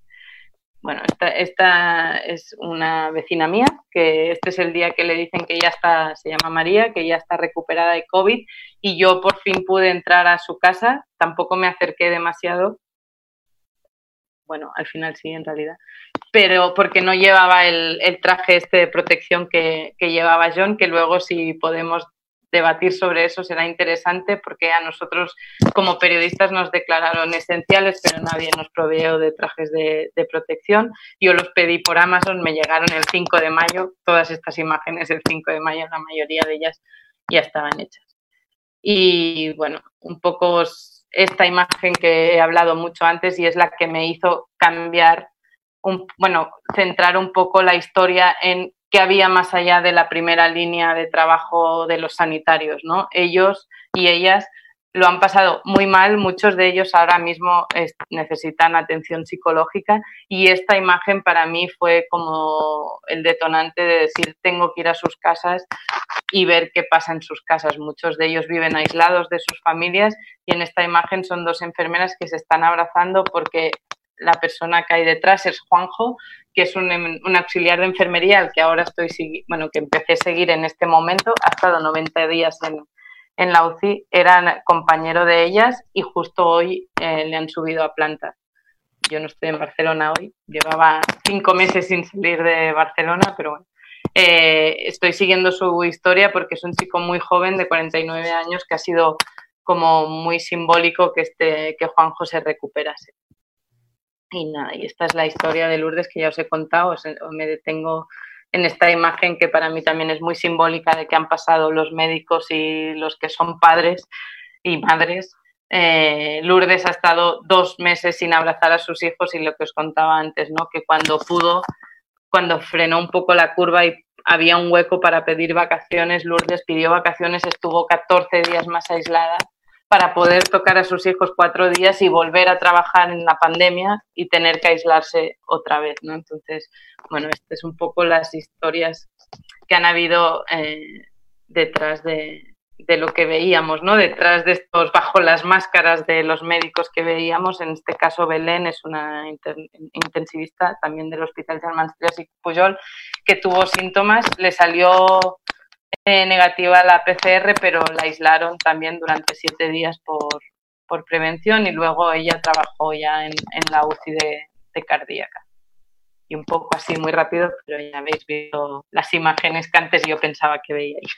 Bueno, esta, es una vecina mía, que este es el día que le dicen que ya está, se llama María, que ya está recuperada de COVID y yo por fin pude entrar a su casa, tampoco me acerqué demasiado, bueno, al final sí, en realidad, pero porque no llevaba el, el traje este de protección que, que, llevaba John, que luego si podemos debatir sobre eso será interesante porque a nosotros como periodistas nos declararon esenciales, pero nadie nos proveó de trajes de, protección. Yo los pedí por Amazon, me llegaron el 5 de mayo, todas estas imágenes el 5 de mayo, la mayoría de ellas ya estaban hechas. Y bueno, un poco esta imagen que he hablado mucho antes y es la que me hizo cambiar, un, bueno, centrar un poco la historia en que había más allá de la primera línea de trabajo de los sanitarios, ¿no? Ellos y ellas lo han pasado muy mal, muchos de ellos ahora mismo necesitan atención psicológica y esta imagen para mí fue como el detonante de decir tengo que ir a sus casas y ver qué pasa en sus casas. Muchos de ellos viven aislados de sus familias y en esta imagen son dos enfermeras que se están abrazando porque la persona que hay detrás es Juanjo, que es un, auxiliar de enfermería al que ahora estoy, bueno, que empecé a seguir en este momento, ha estado 90 días en, en la UCI, era compañero de ellas y justo hoy eh, le han subido a planta. Yo no estoy en Barcelona hoy, llevaba cinco meses sin salir de Barcelona, pero bueno. Eh, estoy siguiendo su historia porque es un chico muy joven de 49 años que ha sido como muy simbólico que, este, que Juanjo se recuperase. Y nada, y esta es la historia de Lourdes que ya os he contado, os, me detengo en esta imagen que para mí también es muy simbólica de que han pasado los médicos y los que son padres y madres. Eh, Lourdes ha estado dos meses sin abrazar a sus hijos y lo que os contaba antes, ¿no? que cuando pudo, cuando frenó un poco la curva y había un hueco para pedir vacaciones, Lourdes pidió vacaciones, estuvo 14 días más aislada para poder tocar a sus hijos cuatro días y volver a trabajar en la pandemia y tener que aislarse otra vez, ¿no? Entonces, bueno, estas es un poco las historias que han habido eh, detrás de, lo que veíamos, ¿no? Detrás de estos, bajo las máscaras de los médicos que veíamos, en este caso Belén es una intensivista también del Hospital Germán y Puyol, que tuvo síntomas, le salió eh, negativa la PCR, pero la aislaron también durante siete días por, prevención y luego ella trabajó ya en, la UCI de, cardíaca. Y un poco así muy rápido, pero ya habéis visto las imágenes que antes yo pensaba que veíais.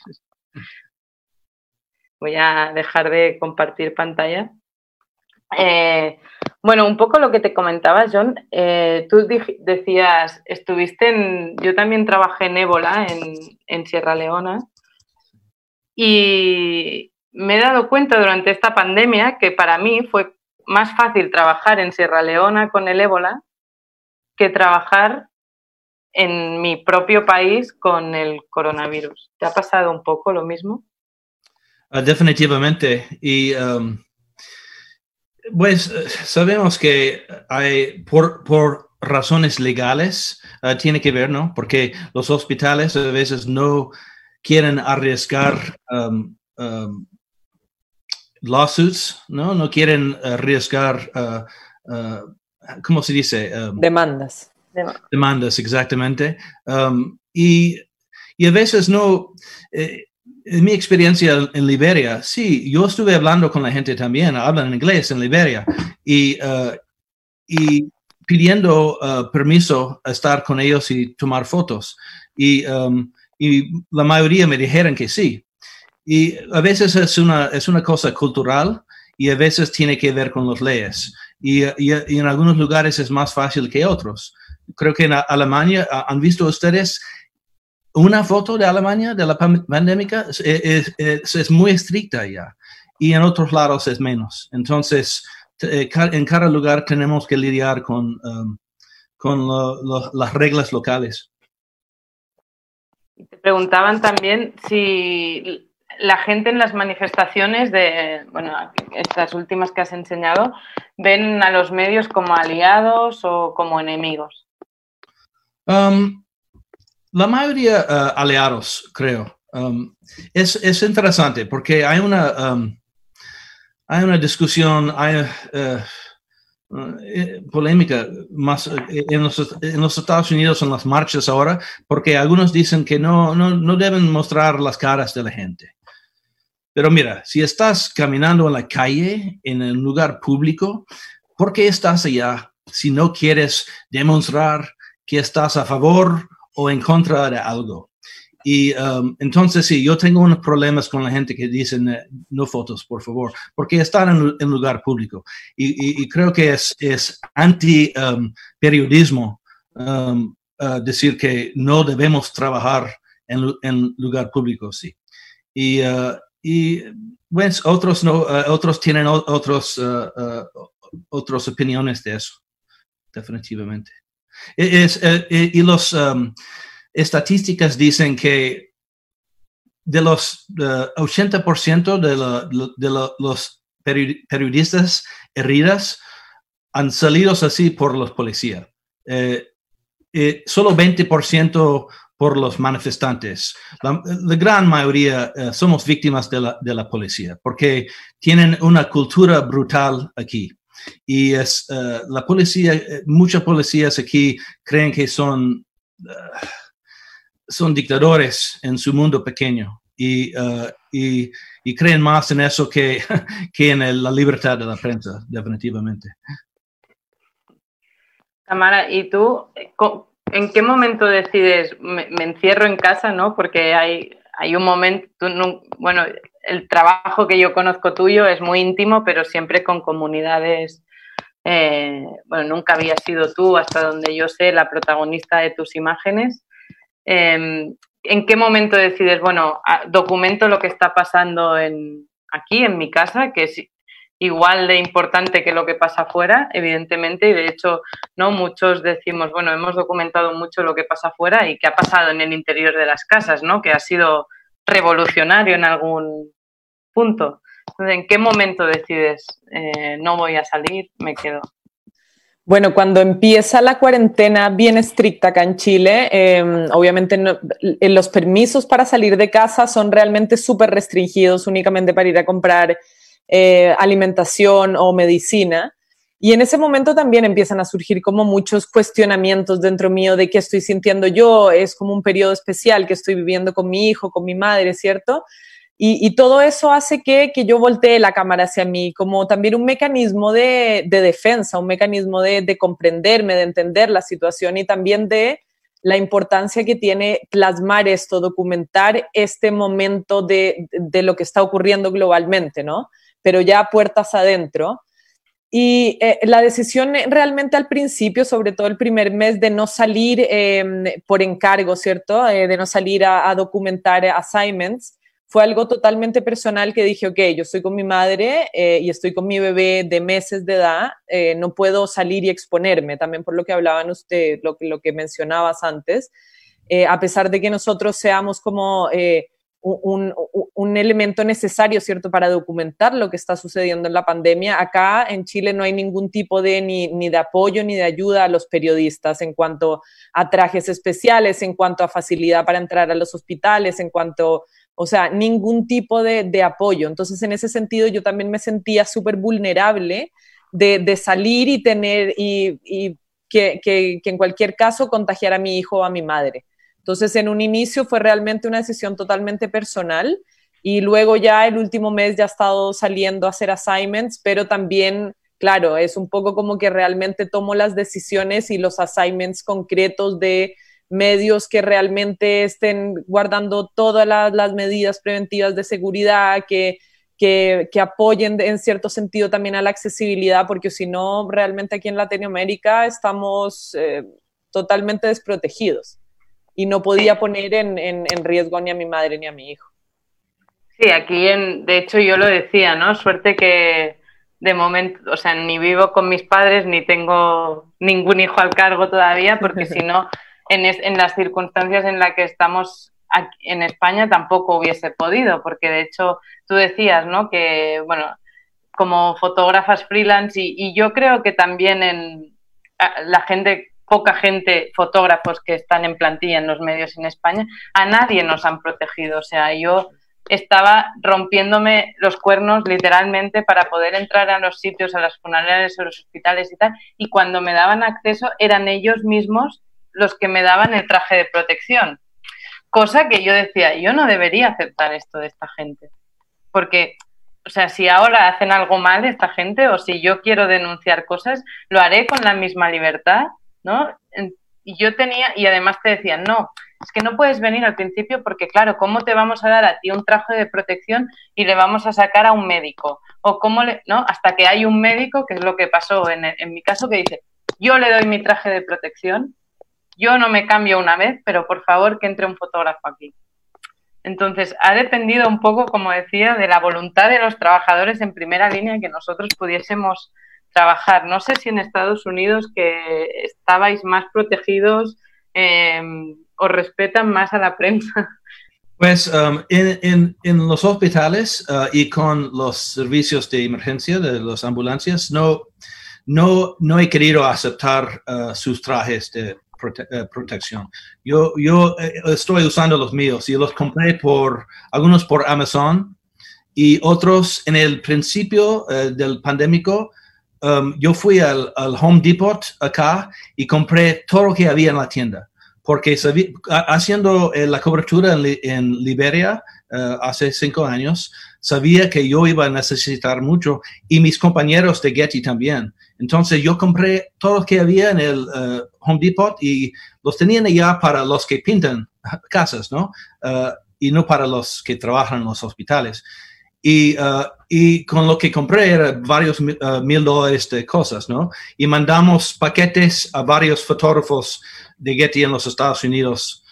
Voy a dejar de compartir pantalla. Eh, bueno, un poco lo que te comentaba, John. Eh, tú decías, estuviste en. Yo también trabajé en ébola en, Sierra Leona y me he dado cuenta durante esta pandemia que para mí fue más fácil trabajar en Sierra Leona con el ébola que trabajar en mi propio país con el coronavirus. ¿Te ha pasado un poco lo mismo? Ah, definitivamente. Y um, pues sabemos que hay, por, razones legales, ah, tiene que ver, ¿no? Porque los hospitales a veces no quieren arriesgar um, um, lawsuits, ¿no? No quieren arriesgar, uh, uh, ¿cómo se dice? Um, demandas. Demandas, exactamente. y, y, a veces no, eh, en mi experiencia en Liberia, sí, yo estuve hablando con la gente también, hablan inglés en Liberia, y, uh, y pidiendo permiso a estar con ellos y tomar fotos. Y y la mayoría me dijeron que sí. Y a veces es una, es una cosa cultural y a veces tiene que ver con las leyes. Y, y, en algunos lugares es más fácil que otros. Creo que en Alemania, ¿han visto ustedes una foto de Alemania de la pandemia? Es, es, muy estricta ya. Y en otros lados es menos. Entonces, eh, en cada lugar tenemos que lidiar con, um, con las reglas locales. Te preguntaban también si la gente en las manifestaciones de, bueno, estas últimas que has enseñado, ven a los medios como aliados o como enemigos. Um, la mayoría uh, aliados, creo. Um, es, interesante porque hay una, um, hay una discusión, hay, uh, eh, polémica más eh, en los, Estados Unidos en las marchas ahora, porque algunos dicen que no, no, no deben mostrar las caras de la gente. Pero mira, si estás caminando en la calle, en un lugar público, ¿por qué estás allá si no quieres demostrar que estás a favor o en contra de algo? Y um, entonces sí, yo tengo unos problemas con la gente que dicen eh, no fotos, por favor, porque están en, lugar público. Y, creo que es, es anti-periodismo um, um, uh, decir que no debemos trabajar en, en lugar público, sí. Y, uh, y bueno, otros, no, uh, otros tienen otros, otras opiniones de eso, definitivamente. Eh, eh, y los estadísticas dicen que de los 80% de, los periodistas heridas han salido así por los policías. Eh, eh, solo 20% por los manifestantes. La, gran mayoría eh, somos víctimas de la, de la, policía porque tienen una cultura brutal aquí. Y es la policía, muchas policías aquí creen que son son dictadores en su mundo pequeño y, uh, y, creen más en eso que, que en la libertad de la prensa, definitivamente. Tamara, ¿y tú en qué momento decides me, encierro en casa, no? Porque hay, hay un momento, bueno, el trabajo que yo conozco tuyo es muy íntimo, pero siempre con comunidades. Eh, bueno, nunca había sido tú, hasta donde yo sé, la protagonista de tus imágenes. Em, ¿En qué momento decides, bueno, documento lo que está pasando en, aquí, en mi casa, que es igual de importante que lo que pasa afuera, evidentemente, y de hecho, ¿no? Muchos decimos, bueno, hemos documentado mucho lo que pasa afuera y qué ha pasado en el interior de las casas, ¿no? Que ha sido revolucionario en algún punto. ¿en qué momento decides, eh, no voy a salir, me quedo? Bueno, cuando empieza la cuarentena bien estricta acá en Chile, em, obviamente los permisos para salir de casa son realmente súper restringidos únicamente para ir a comprar eh, alimentación o medicina. Y en ese momento también empiezan a surgir como muchos cuestionamientos dentro mío de qué estoy sintiendo yo, es como un periodo especial que estoy viviendo con mi hijo, con mi madre, ¿cierto? Y, todo eso hace que, yo voltee la cámara hacia mí, como también un mecanismo de, defensa, un mecanismo de, comprenderme, de entender la situación y también de la importancia que tiene plasmar esto, documentar este momento de, de lo que está ocurriendo globalmente, ¿no? Pero ya puertas adentro. Y eh, la decisión realmente al principio, sobre todo el primer mes, de no salir em, por encargo, ¿cierto? Eh, de no salir a, a documentar assignments, fue algo totalmente personal que dije, ok, yo estoy con mi madre eh, y estoy con mi bebé de meses de edad, eh, no puedo salir y exponerme, también por lo que hablaban usted, lo, lo que mencionabas antes, eh, a pesar de que nosotros seamos como un, elemento necesario, ¿cierto?, para documentar lo que está sucediendo en la pandemia. Acá en Chile no hay ningún tipo de ni, ni de apoyo ni de ayuda a los periodistas en cuanto a trajes especiales, en cuanto a facilidad para entrar a los hospitales, en cuanto o sea, ningún tipo de, apoyo. Entonces, en ese sentido, yo también me sentía súper vulnerable de, salir y tener, y, que, en cualquier caso contagiar a mi hijo o a mi madre. Entonces, en un inicio fue realmente una decisión totalmente personal y luego ya el último mes ya he estado saliendo a hacer assignments, pero también, claro, es un poco como que realmente tomo las decisiones y los assignments concretos de medios que realmente estén guardando todas las, medidas preventivas de seguridad, que, que, apoyen en cierto sentido también a la accesibilidad, porque si no, realmente aquí en Latinoamérica estamos eh, totalmente desprotegidos y no podía poner en, en, riesgo ni a mi madre ni a mi hijo. Sí, aquí, en, de hecho, yo lo decía, ¿no? Suerte que de momento, o sea, ni vivo con mis padres ni tengo ningún hijo al cargo todavía, porque si no en, las circunstancias en las que estamos en España tampoco hubiese podido, porque de hecho tú decías, ¿no? Que, bueno, como fotógrafas freelance y, yo creo que también en la gente, poca gente, fotógrafos que están en plantilla en los medios en España, a nadie nos han protegido. O sea, yo estaba rompiéndome los cuernos literalmente para poder entrar a los sitios, a las funerarias, a los hospitales y tal, y cuando me daban acceso eran ellos mismos los que me daban el traje de protección. Cosa que yo decía, yo no debería aceptar esto de esta gente. Porque, o sea, si ahora hacen algo mal esta gente o si yo quiero denunciar cosas, lo haré con la misma libertad, ¿no? Y yo tenía, y además te decían, no, es que no puedes venir al principio porque, claro, ¿cómo te vamos a dar a ti un traje de protección y le vamos a sacar a un médico? O cómo le, ¿no? Hasta que hay un médico, que es lo que pasó en, en mi caso, que dice, yo le doy mi traje de protección yo no me cambio una vez, pero por favor que entre un fotógrafo aquí. Entonces, ha dependido un poco, como decía, de la voluntad de los trabajadores en primera línea que nosotros pudiésemos trabajar. No sé si en Estados Unidos que estabais más protegidos eh, o respetan más a la prensa. Pues um, en, los hospitales uh, y con los servicios de emergencia de las ambulancias, no, no, no he querido aceptar uh, sus trajes de eh, protección. Yo, yo eh, estoy usando los míos y los compré por algunos por Amazon y otros en el principio eh, del pandémico. Um, yo fui al, Home Depot acá y compré todo lo que había en la tienda porque haciendo la cobertura en, Liberia hace cinco años, sabía que yo iba a necesitar mucho y mis compañeros de Getty también. Entonces yo compré todo lo que había en el uh, Home Depot y los tenían ya para los que pintan casas, ¿no? Uh, y no para los que trabajan en los hospitales. Y, uh, y con lo que compré era varios mil dólares de cosas, ¿no? Y mandamos paquetes a varios fotógrafos de Getty en los Estados Unidos,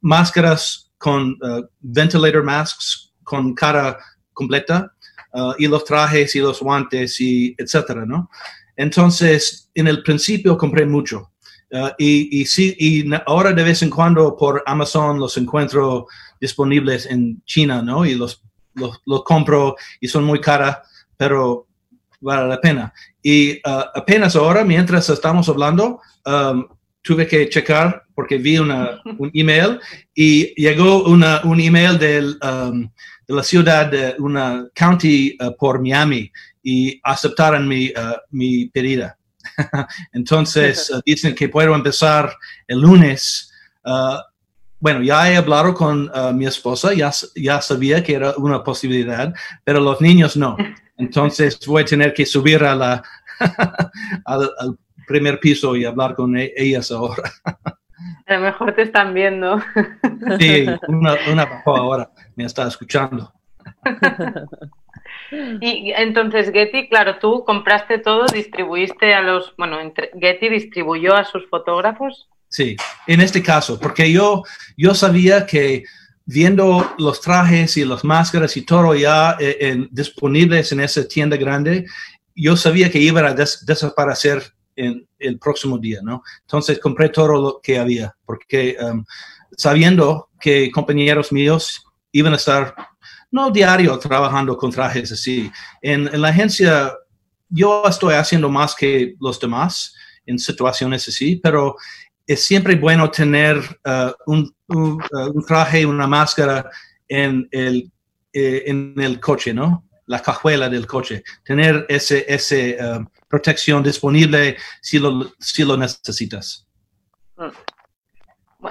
máscaras con ventilator masks con cara completa y los trajes y los guantes y etcétera, ¿no? Entonces, en el principio compré mucho. Uh, y, sí, y ahora de vez en cuando por Amazon los encuentro disponibles en China, ¿no? Y los los compro y son muy caras, pero vale la pena. Y uh, apenas ahora, mientras estamos hablando, um, tuve que checar porque vi una, un email y llegó una, un email del, um, de la ciudad de una county uh, por Miami y aceptaron mi, uh, mi pedida. Entonces dicen que puedo empezar el lunes bueno, ya he hablado con mi esposa, ya, ya sabía que era una posibilidad, pero los niños no. Entonces voy a tener que subir a la, al, primer piso y hablar con e-, ellas ahora. A lo mejor te están viendo. Sí, una, una ahora me está escuchando. Y entonces Getty, claro, tú compraste todo, distribuiste a los, bueno, Getty distribuyó a sus fotógrafos. Sí, en este caso, porque yo, yo sabía que viendo los trajes y las máscaras y todo ya eh, disponibles en esa tienda grande, yo sabía que iba a desaparecer en el próximo día, ¿no? Entonces compré todo lo que había, porque um, sabiendo que compañeros míos iban a estar, no diario, trabajando con trajes así. En, la agencia, yo estoy haciendo más que los demás en situaciones así, pero es siempre bueno tener uh, un, un, uh, un, traje, una máscara en el, eh, en el coche, ¿no? La cajuela del coche. Tener ese, ese uh, protección disponible si lo, si lo necesitas. Mm.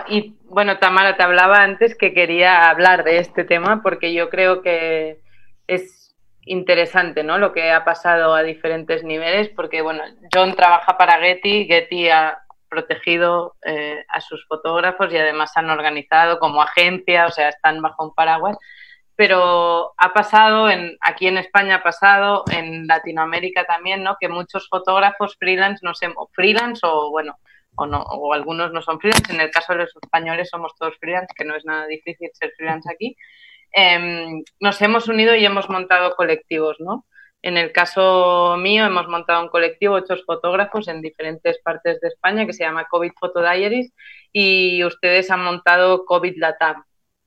Y bueno, Tamara, te hablaba antes que quería hablar de este tema porque yo creo que es interesante, ¿no? Lo que ha pasado a diferentes niveles, porque bueno, John trabaja para Getty, Getty ha protegido eh, a sus fotógrafos y además han organizado como agencia, o sea, están bajo un paraguas. Pero ha pasado, en, aquí en España ha pasado, en Latinoamérica también, ¿no? Que muchos fotógrafos freelance, no sé, freelance o bueno, o no, o algunos no son freelance. En el caso de los españoles somos todos freelance, que no es nada difícil ser freelance aquí. Em, nos hemos unido y hemos montado colectivos, ¿no? En el caso mío, hemos montado un colectivo, ocho fotógrafos en diferentes partes de España que se llama COVID Photo Diaries y ustedes han montado COVID Latam.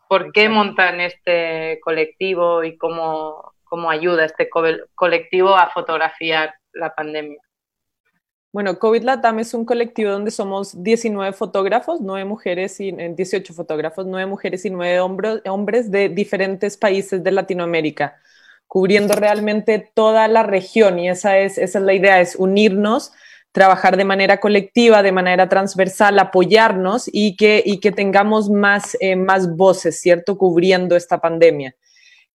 ¿Por qué montan este colectivo y cómo, cómo ayuda este colectivo a fotografiar la pandemia? Bueno, COVID Latam es un colectivo donde somos 19 fotógrafos, 9 mujeres y 18 fotógrafos, 9 mujeres y 9 hombres de diferentes países de Latinoamérica cubriendo realmente toda la región y esa es, esa es la idea, es unirnos, trabajar de manera colectiva, de manera transversal, apoyarnos y que, y que tengamos más, eh, más voces, ¿cierto?, cubriendo esta pandemia.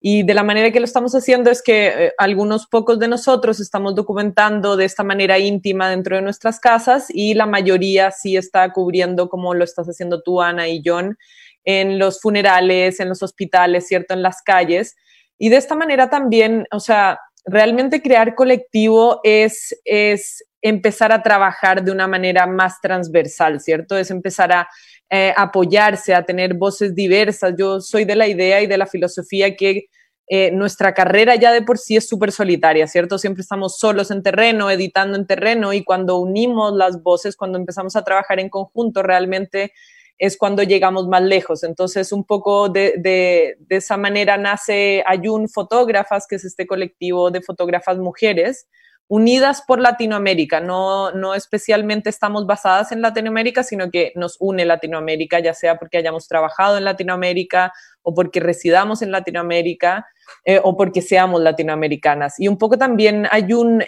Y de la manera que lo estamos haciendo es que eh, algunos pocos de nosotros estamos documentando de esta manera íntima dentro de nuestras casas y la mayoría sí está cubriendo como lo estás haciendo tú, Ana y John, en los funerales, en los hospitales, ¿cierto? En las calles. Y de esta manera también, o sea, realmente crear colectivo es, es empezar a trabajar de una manera más transversal, ¿cierto? Es empezar a eh, apoyarse, a tener voces diversas. Yo soy de la idea y de la filosofía que eh, nuestra carrera ya de por sí es súper solitaria, ¿cierto? Siempre estamos solos en terreno, editando en terreno y cuando unimos las voces, cuando empezamos a trabajar en conjunto, realmente es cuando llegamos más lejos. Entonces, un poco de, de, esa manera nace Ayun Fotógrafas, que es este colectivo de fotógrafas mujeres, unidas por Latinoamérica. No, no especialmente estamos basadas en Latinoamérica, sino que nos une Latinoamérica, ya sea porque hayamos trabajado en Latinoamérica o porque residamos en Latinoamérica eh, o porque seamos latinoamericanas. Y un poco también Ayun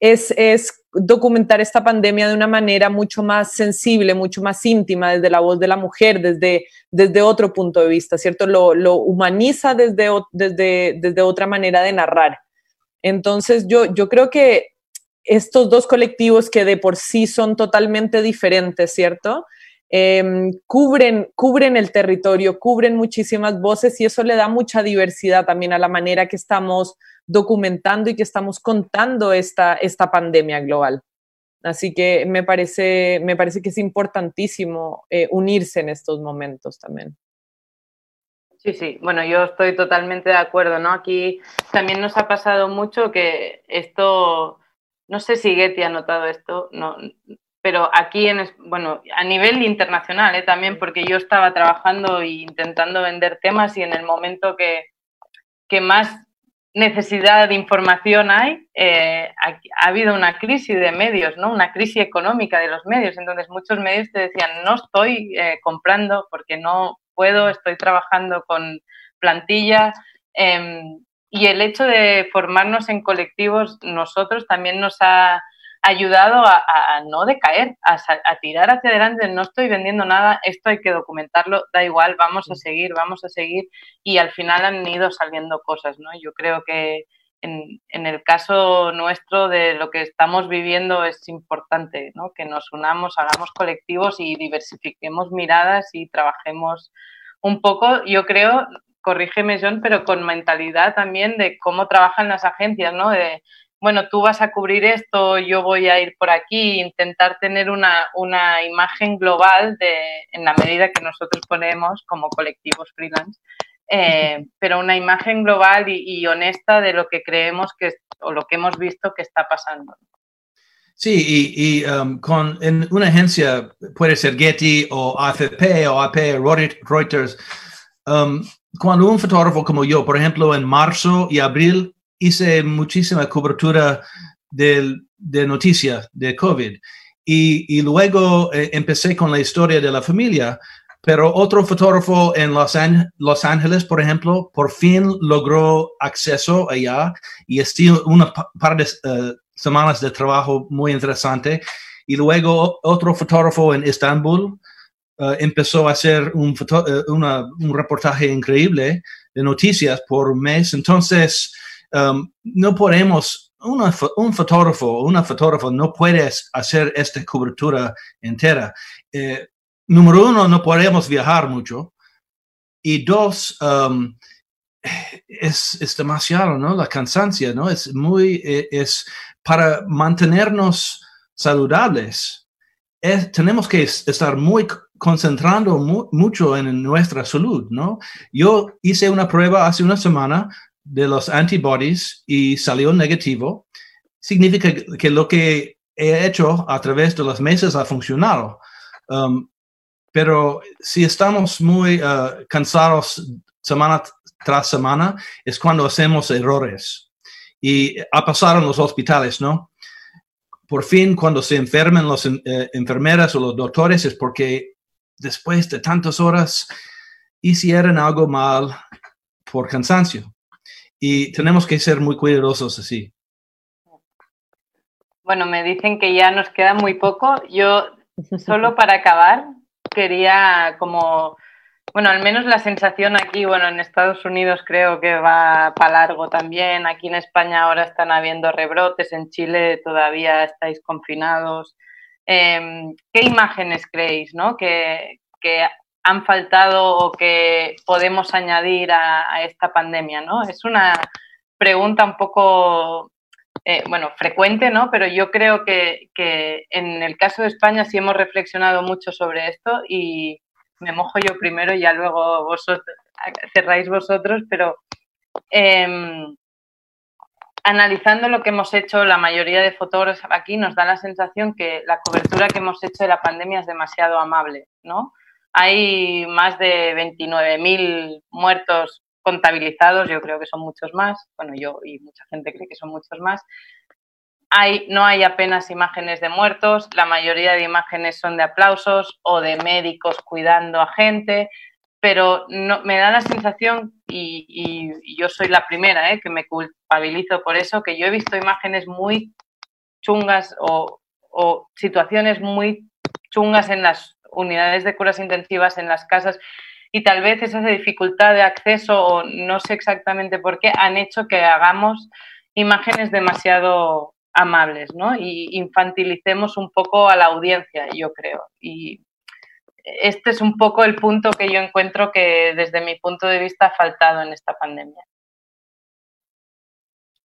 es, es, documentar esta pandemia de una manera mucho más sensible, mucho más íntima, desde la voz de la mujer, desde, desde otro punto de vista, ¿cierto? Lo, humaniza desde, desde, desde otra manera de narrar. Entonces, yo, yo creo que estos dos colectivos que de por sí son totalmente diferentes, ¿cierto? Em, cubren, cubren el territorio, cubren muchísimas voces y eso le da mucha diversidad también a la manera que estamos documentando y que estamos contando esta, esta pandemia global. Así que me parece, me parece que es importantísimo eh, unirse en estos momentos también. Sí, sí, bueno, yo estoy totalmente de acuerdo, ¿no? Aquí también nos ha pasado mucho que esto, no sé si Getty ha notado esto, no, pero aquí, en, bueno, a nivel internacional ¿eh? también, porque yo estaba trabajando e intentando vender temas y en el momento que, que más necesidad de información hay, eh, ha, habido una crisis de medios, ¿no? Una crisis económica de los medios. Entonces, muchos medios te decían, no estoy eh, comprando porque no puedo, estoy trabajando con plantilla. Em, y el hecho de formarnos en colectivos, nosotros también nos ha ayudado a, no decaer, a, a, tirar hacia adelante, no estoy vendiendo nada, esto hay que documentarlo, da igual, vamos a seguir, vamos a seguir y al final han ido saliendo cosas, ¿no? Yo creo que en, en el caso nuestro de lo que estamos viviendo es importante, ¿no? Que nos unamos, hagamos colectivos y diversifiquemos miradas y trabajemos un poco, yo creo, corrígeme John, pero con mentalidad también de cómo trabajan las agencias, ¿no? De, bueno, tú vas a cubrir esto, yo voy a ir por aquí, intentar tener una, una imagen global de, en la medida que nosotros ponemos como colectivos freelance, eh, pero una imagen global y, honesta de lo que creemos que o lo que hemos visto que está pasando. Sí, y, um, con en una agencia puede ser Getty o AFP o AP, Reuters. Um, cuando un fotógrafo como yo, por ejemplo, en marzo y abril hice muchísima cobertura de, de noticias de COVID. Y, y luego eh, empecé con la historia de la familia, pero otro fotógrafo en Los, Los Ángeles, por ejemplo, por fin logró acceso allá y estuvo una par de eh, semanas de trabajo muy interesante. Y luego otro fotógrafo en Estambul eh, empezó a hacer un, un reportaje increíble de noticias por mes. Entonces, Um, no podemos, un fotógrafo una fotógrafa no puede hacer esta cobertura entera. Eh, número uno, no podemos viajar mucho. Y dos, um, es, es, demasiado, ¿no? La cansancia, ¿no? Es muy, e, es para mantenernos saludables. tenemos que estar muy concentrando mucho en nuestra salud, ¿no? Yo hice una prueba hace una semana de los antibodies y salió negativo, significa que lo que he hecho a través de los meses ha funcionado. Um, pero si estamos muy uh, cansados semana tras semana, es cuando hacemos errores. Y ha pasado en los hospitales, ¿no? Por fin, cuando se enferman los eh, enfermeras o los doctores, es porque después de tantas horas hicieron algo mal por cansancio. Y tenemos que ser muy cuidadosos así. Bueno, me dicen que ya nos queda muy poco. Yo, solo para acabar, quería como, bueno, al menos la sensación aquí, bueno, en Estados Unidos creo que va para largo también. Aquí en España ahora están habiendo rebrotes, en Chile todavía estáis confinados. Em, ¿Qué imágenes creéis, no? Que, que han faltado o que podemos añadir a, esta pandemia, ¿no? Es una pregunta un poco, eh, bueno, frecuente, ¿no? Pero yo creo que, en el caso de España sí hemos reflexionado mucho sobre esto y me mojo yo primero y ya luego vosotros, cerráis vosotros, pero em, analizando lo que hemos hecho la mayoría de fotógrafos aquí nos da la sensación que la cobertura que hemos hecho de la pandemia es demasiado amable, ¿no? Hay más de 29.000 muertos contabilizados, yo creo que son muchos más, bueno, yo y mucha gente cree que son muchos más. Hay, no hay apenas imágenes de muertos, la mayoría de imágenes son de aplausos o de médicos cuidando a gente, pero no, me da la sensación, y, yo soy la primera ¿eh? que me culpabilizo por eso, que yo he visto imágenes muy chungas o situaciones muy chungas en las unidades de curas intensivas en las casas y tal vez esa dificultad de acceso o no sé exactamente por qué han hecho que hagamos imágenes demasiado amables, ¿no? Y infantilicemos un poco a la audiencia, yo creo. Y este es un poco el punto que yo encuentro que desde mi punto de vista ha faltado en esta pandemia.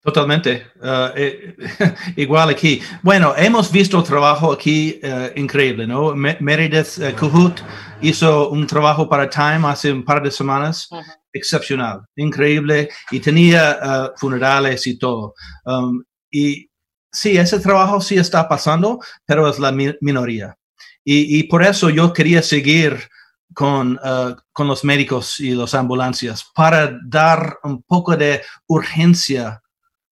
Totalmente. Uh, eh, igual aquí. Bueno, hemos visto trabajo aquí uh, increíble, ¿no? Meredith uh, hizo un trabajo para Time hace un par de semanas excepcional, increíble, y tenía funerales y todo. Um, y sí, ese trabajo sí está pasando, pero es la minoría. Y, y por eso yo quería seguir con, uh, con los médicos y las ambulancias para dar un poco de urgencia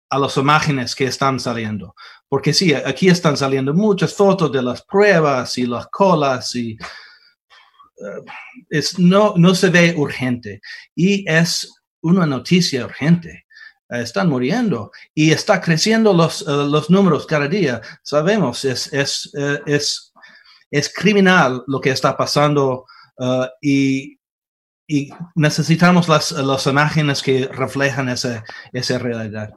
a las imágenes que están saliendo. Porque sí, aquí están saliendo muchas fotos de las pruebas y las colas y uh, es, no, no se ve urgente. Y es una noticia urgente. están muriendo y está creciendo los, uh, los números cada día. Sabemos, es, es, uh, es, es criminal lo que está pasando y, y, necesitamos las, las, imágenes que reflejan esa, esa realidad.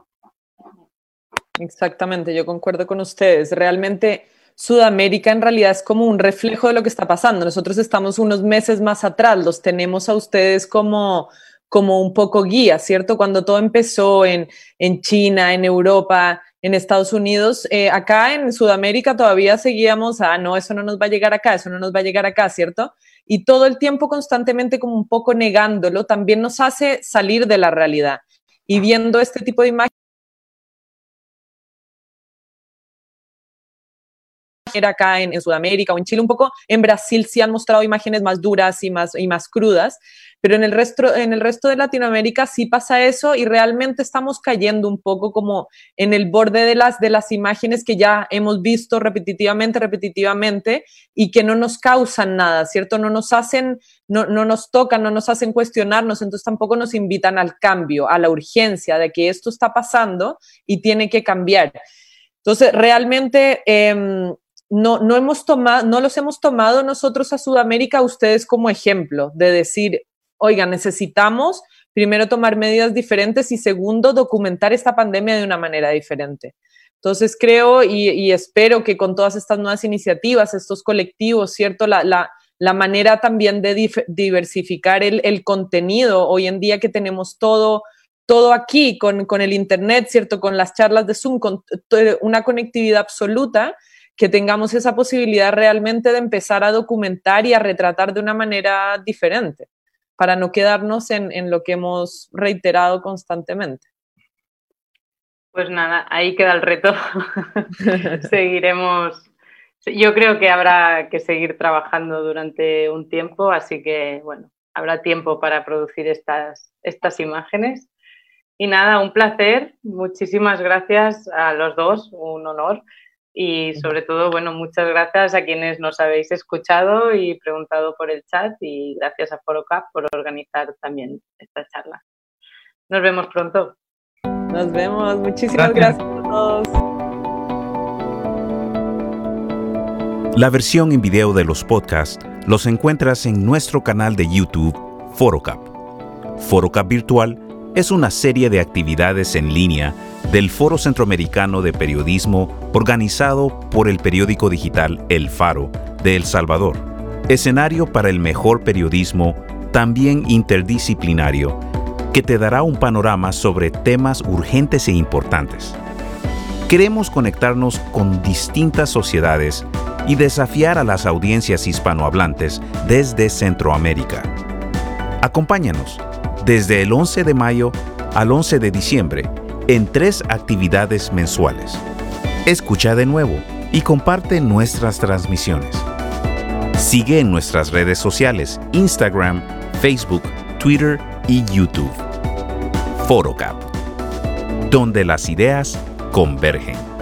Exactamente, yo concuerdo con ustedes. Realmente Sudamérica en realidad es como un reflejo de lo que está pasando. Nosotros estamos unos meses más atrás, los tenemos a ustedes como, como un poco guía, ¿cierto? Cuando todo empezó en, en China, en Europa, en Estados Unidos, eh, acá en Sudamérica todavía seguíamos, ah, no, eso no nos va a llegar acá, eso no nos va a llegar acá, ¿cierto? y todo el tiempo constantemente como un poco negándolo, también nos hace salir de la realidad. Y viendo este tipo de imágenes, acá en, en, Sudamérica o en Chile, un poco en Brasil sí han mostrado imágenes más duras y más, y más crudas, pero en el, resto, en el resto de Latinoamérica sí pasa eso y realmente estamos cayendo un poco como en el borde de las, de las imágenes que ya hemos visto repetitivamente, repetitivamente y que no nos causan nada, ¿cierto? No nos hacen, no, no nos tocan, no nos hacen cuestionarnos, entonces tampoco nos invitan al cambio, a la urgencia de que esto está pasando y tiene que cambiar. Entonces, realmente eh, no, no, hemos tomado, no los hemos tomado nosotros a Sudamérica, ustedes como ejemplo, de decir, oiga, necesitamos primero tomar medidas diferentes y segundo, documentar esta pandemia de una manera diferente. Entonces creo y, espero que con todas estas nuevas iniciativas, estos colectivos, ¿cierto? La, la, manera también de diversificar el, el, contenido hoy en día que tenemos todo, todo aquí con, con el Internet, ¿cierto? Con las charlas de Zoom, con una conectividad absoluta, que tengamos esa posibilidad realmente de empezar a documentar y a retratar de una manera diferente para no quedarnos en, lo que hemos reiterado constantemente. Pues nada, ahí queda el reto. Seguiremos. Yo creo que habrá que seguir trabajando durante un tiempo, así que bueno, habrá tiempo para producir estas, estas imágenes. Y nada, un placer. Muchísimas gracias a los dos, un honor. Y sobre todo, bueno, muchas gracias a quienes nos habéis escuchado y preguntado por el chat y gracias a ForoCap por organizar también esta charla. Nos vemos pronto. Nos vemos. Muchísimas gracias, a todos. La versión en video de los podcasts los encuentras en nuestro canal de YouTube ForoCap. ForoCap Virtual es una serie de actividades en línea del Foro Centroamericano de Periodismo organizado por el periódico digital El Faro de El Salvador, escenario para el mejor periodismo, también interdisciplinario, que te dará un panorama sobre temas urgentes e importantes. Queremos conectarnos con distintas sociedades y desafiar a las audiencias hispanohablantes desde Centroamérica. Acompáñanos desde el 11 de mayo al 11 de diciembre en tres actividades mensuales. Escucha de nuevo y comparte nuestras transmisiones. Sigue en nuestras redes sociales, Instagram, Facebook, Twitter y YouTube. ForoCap, donde las ideas convergen.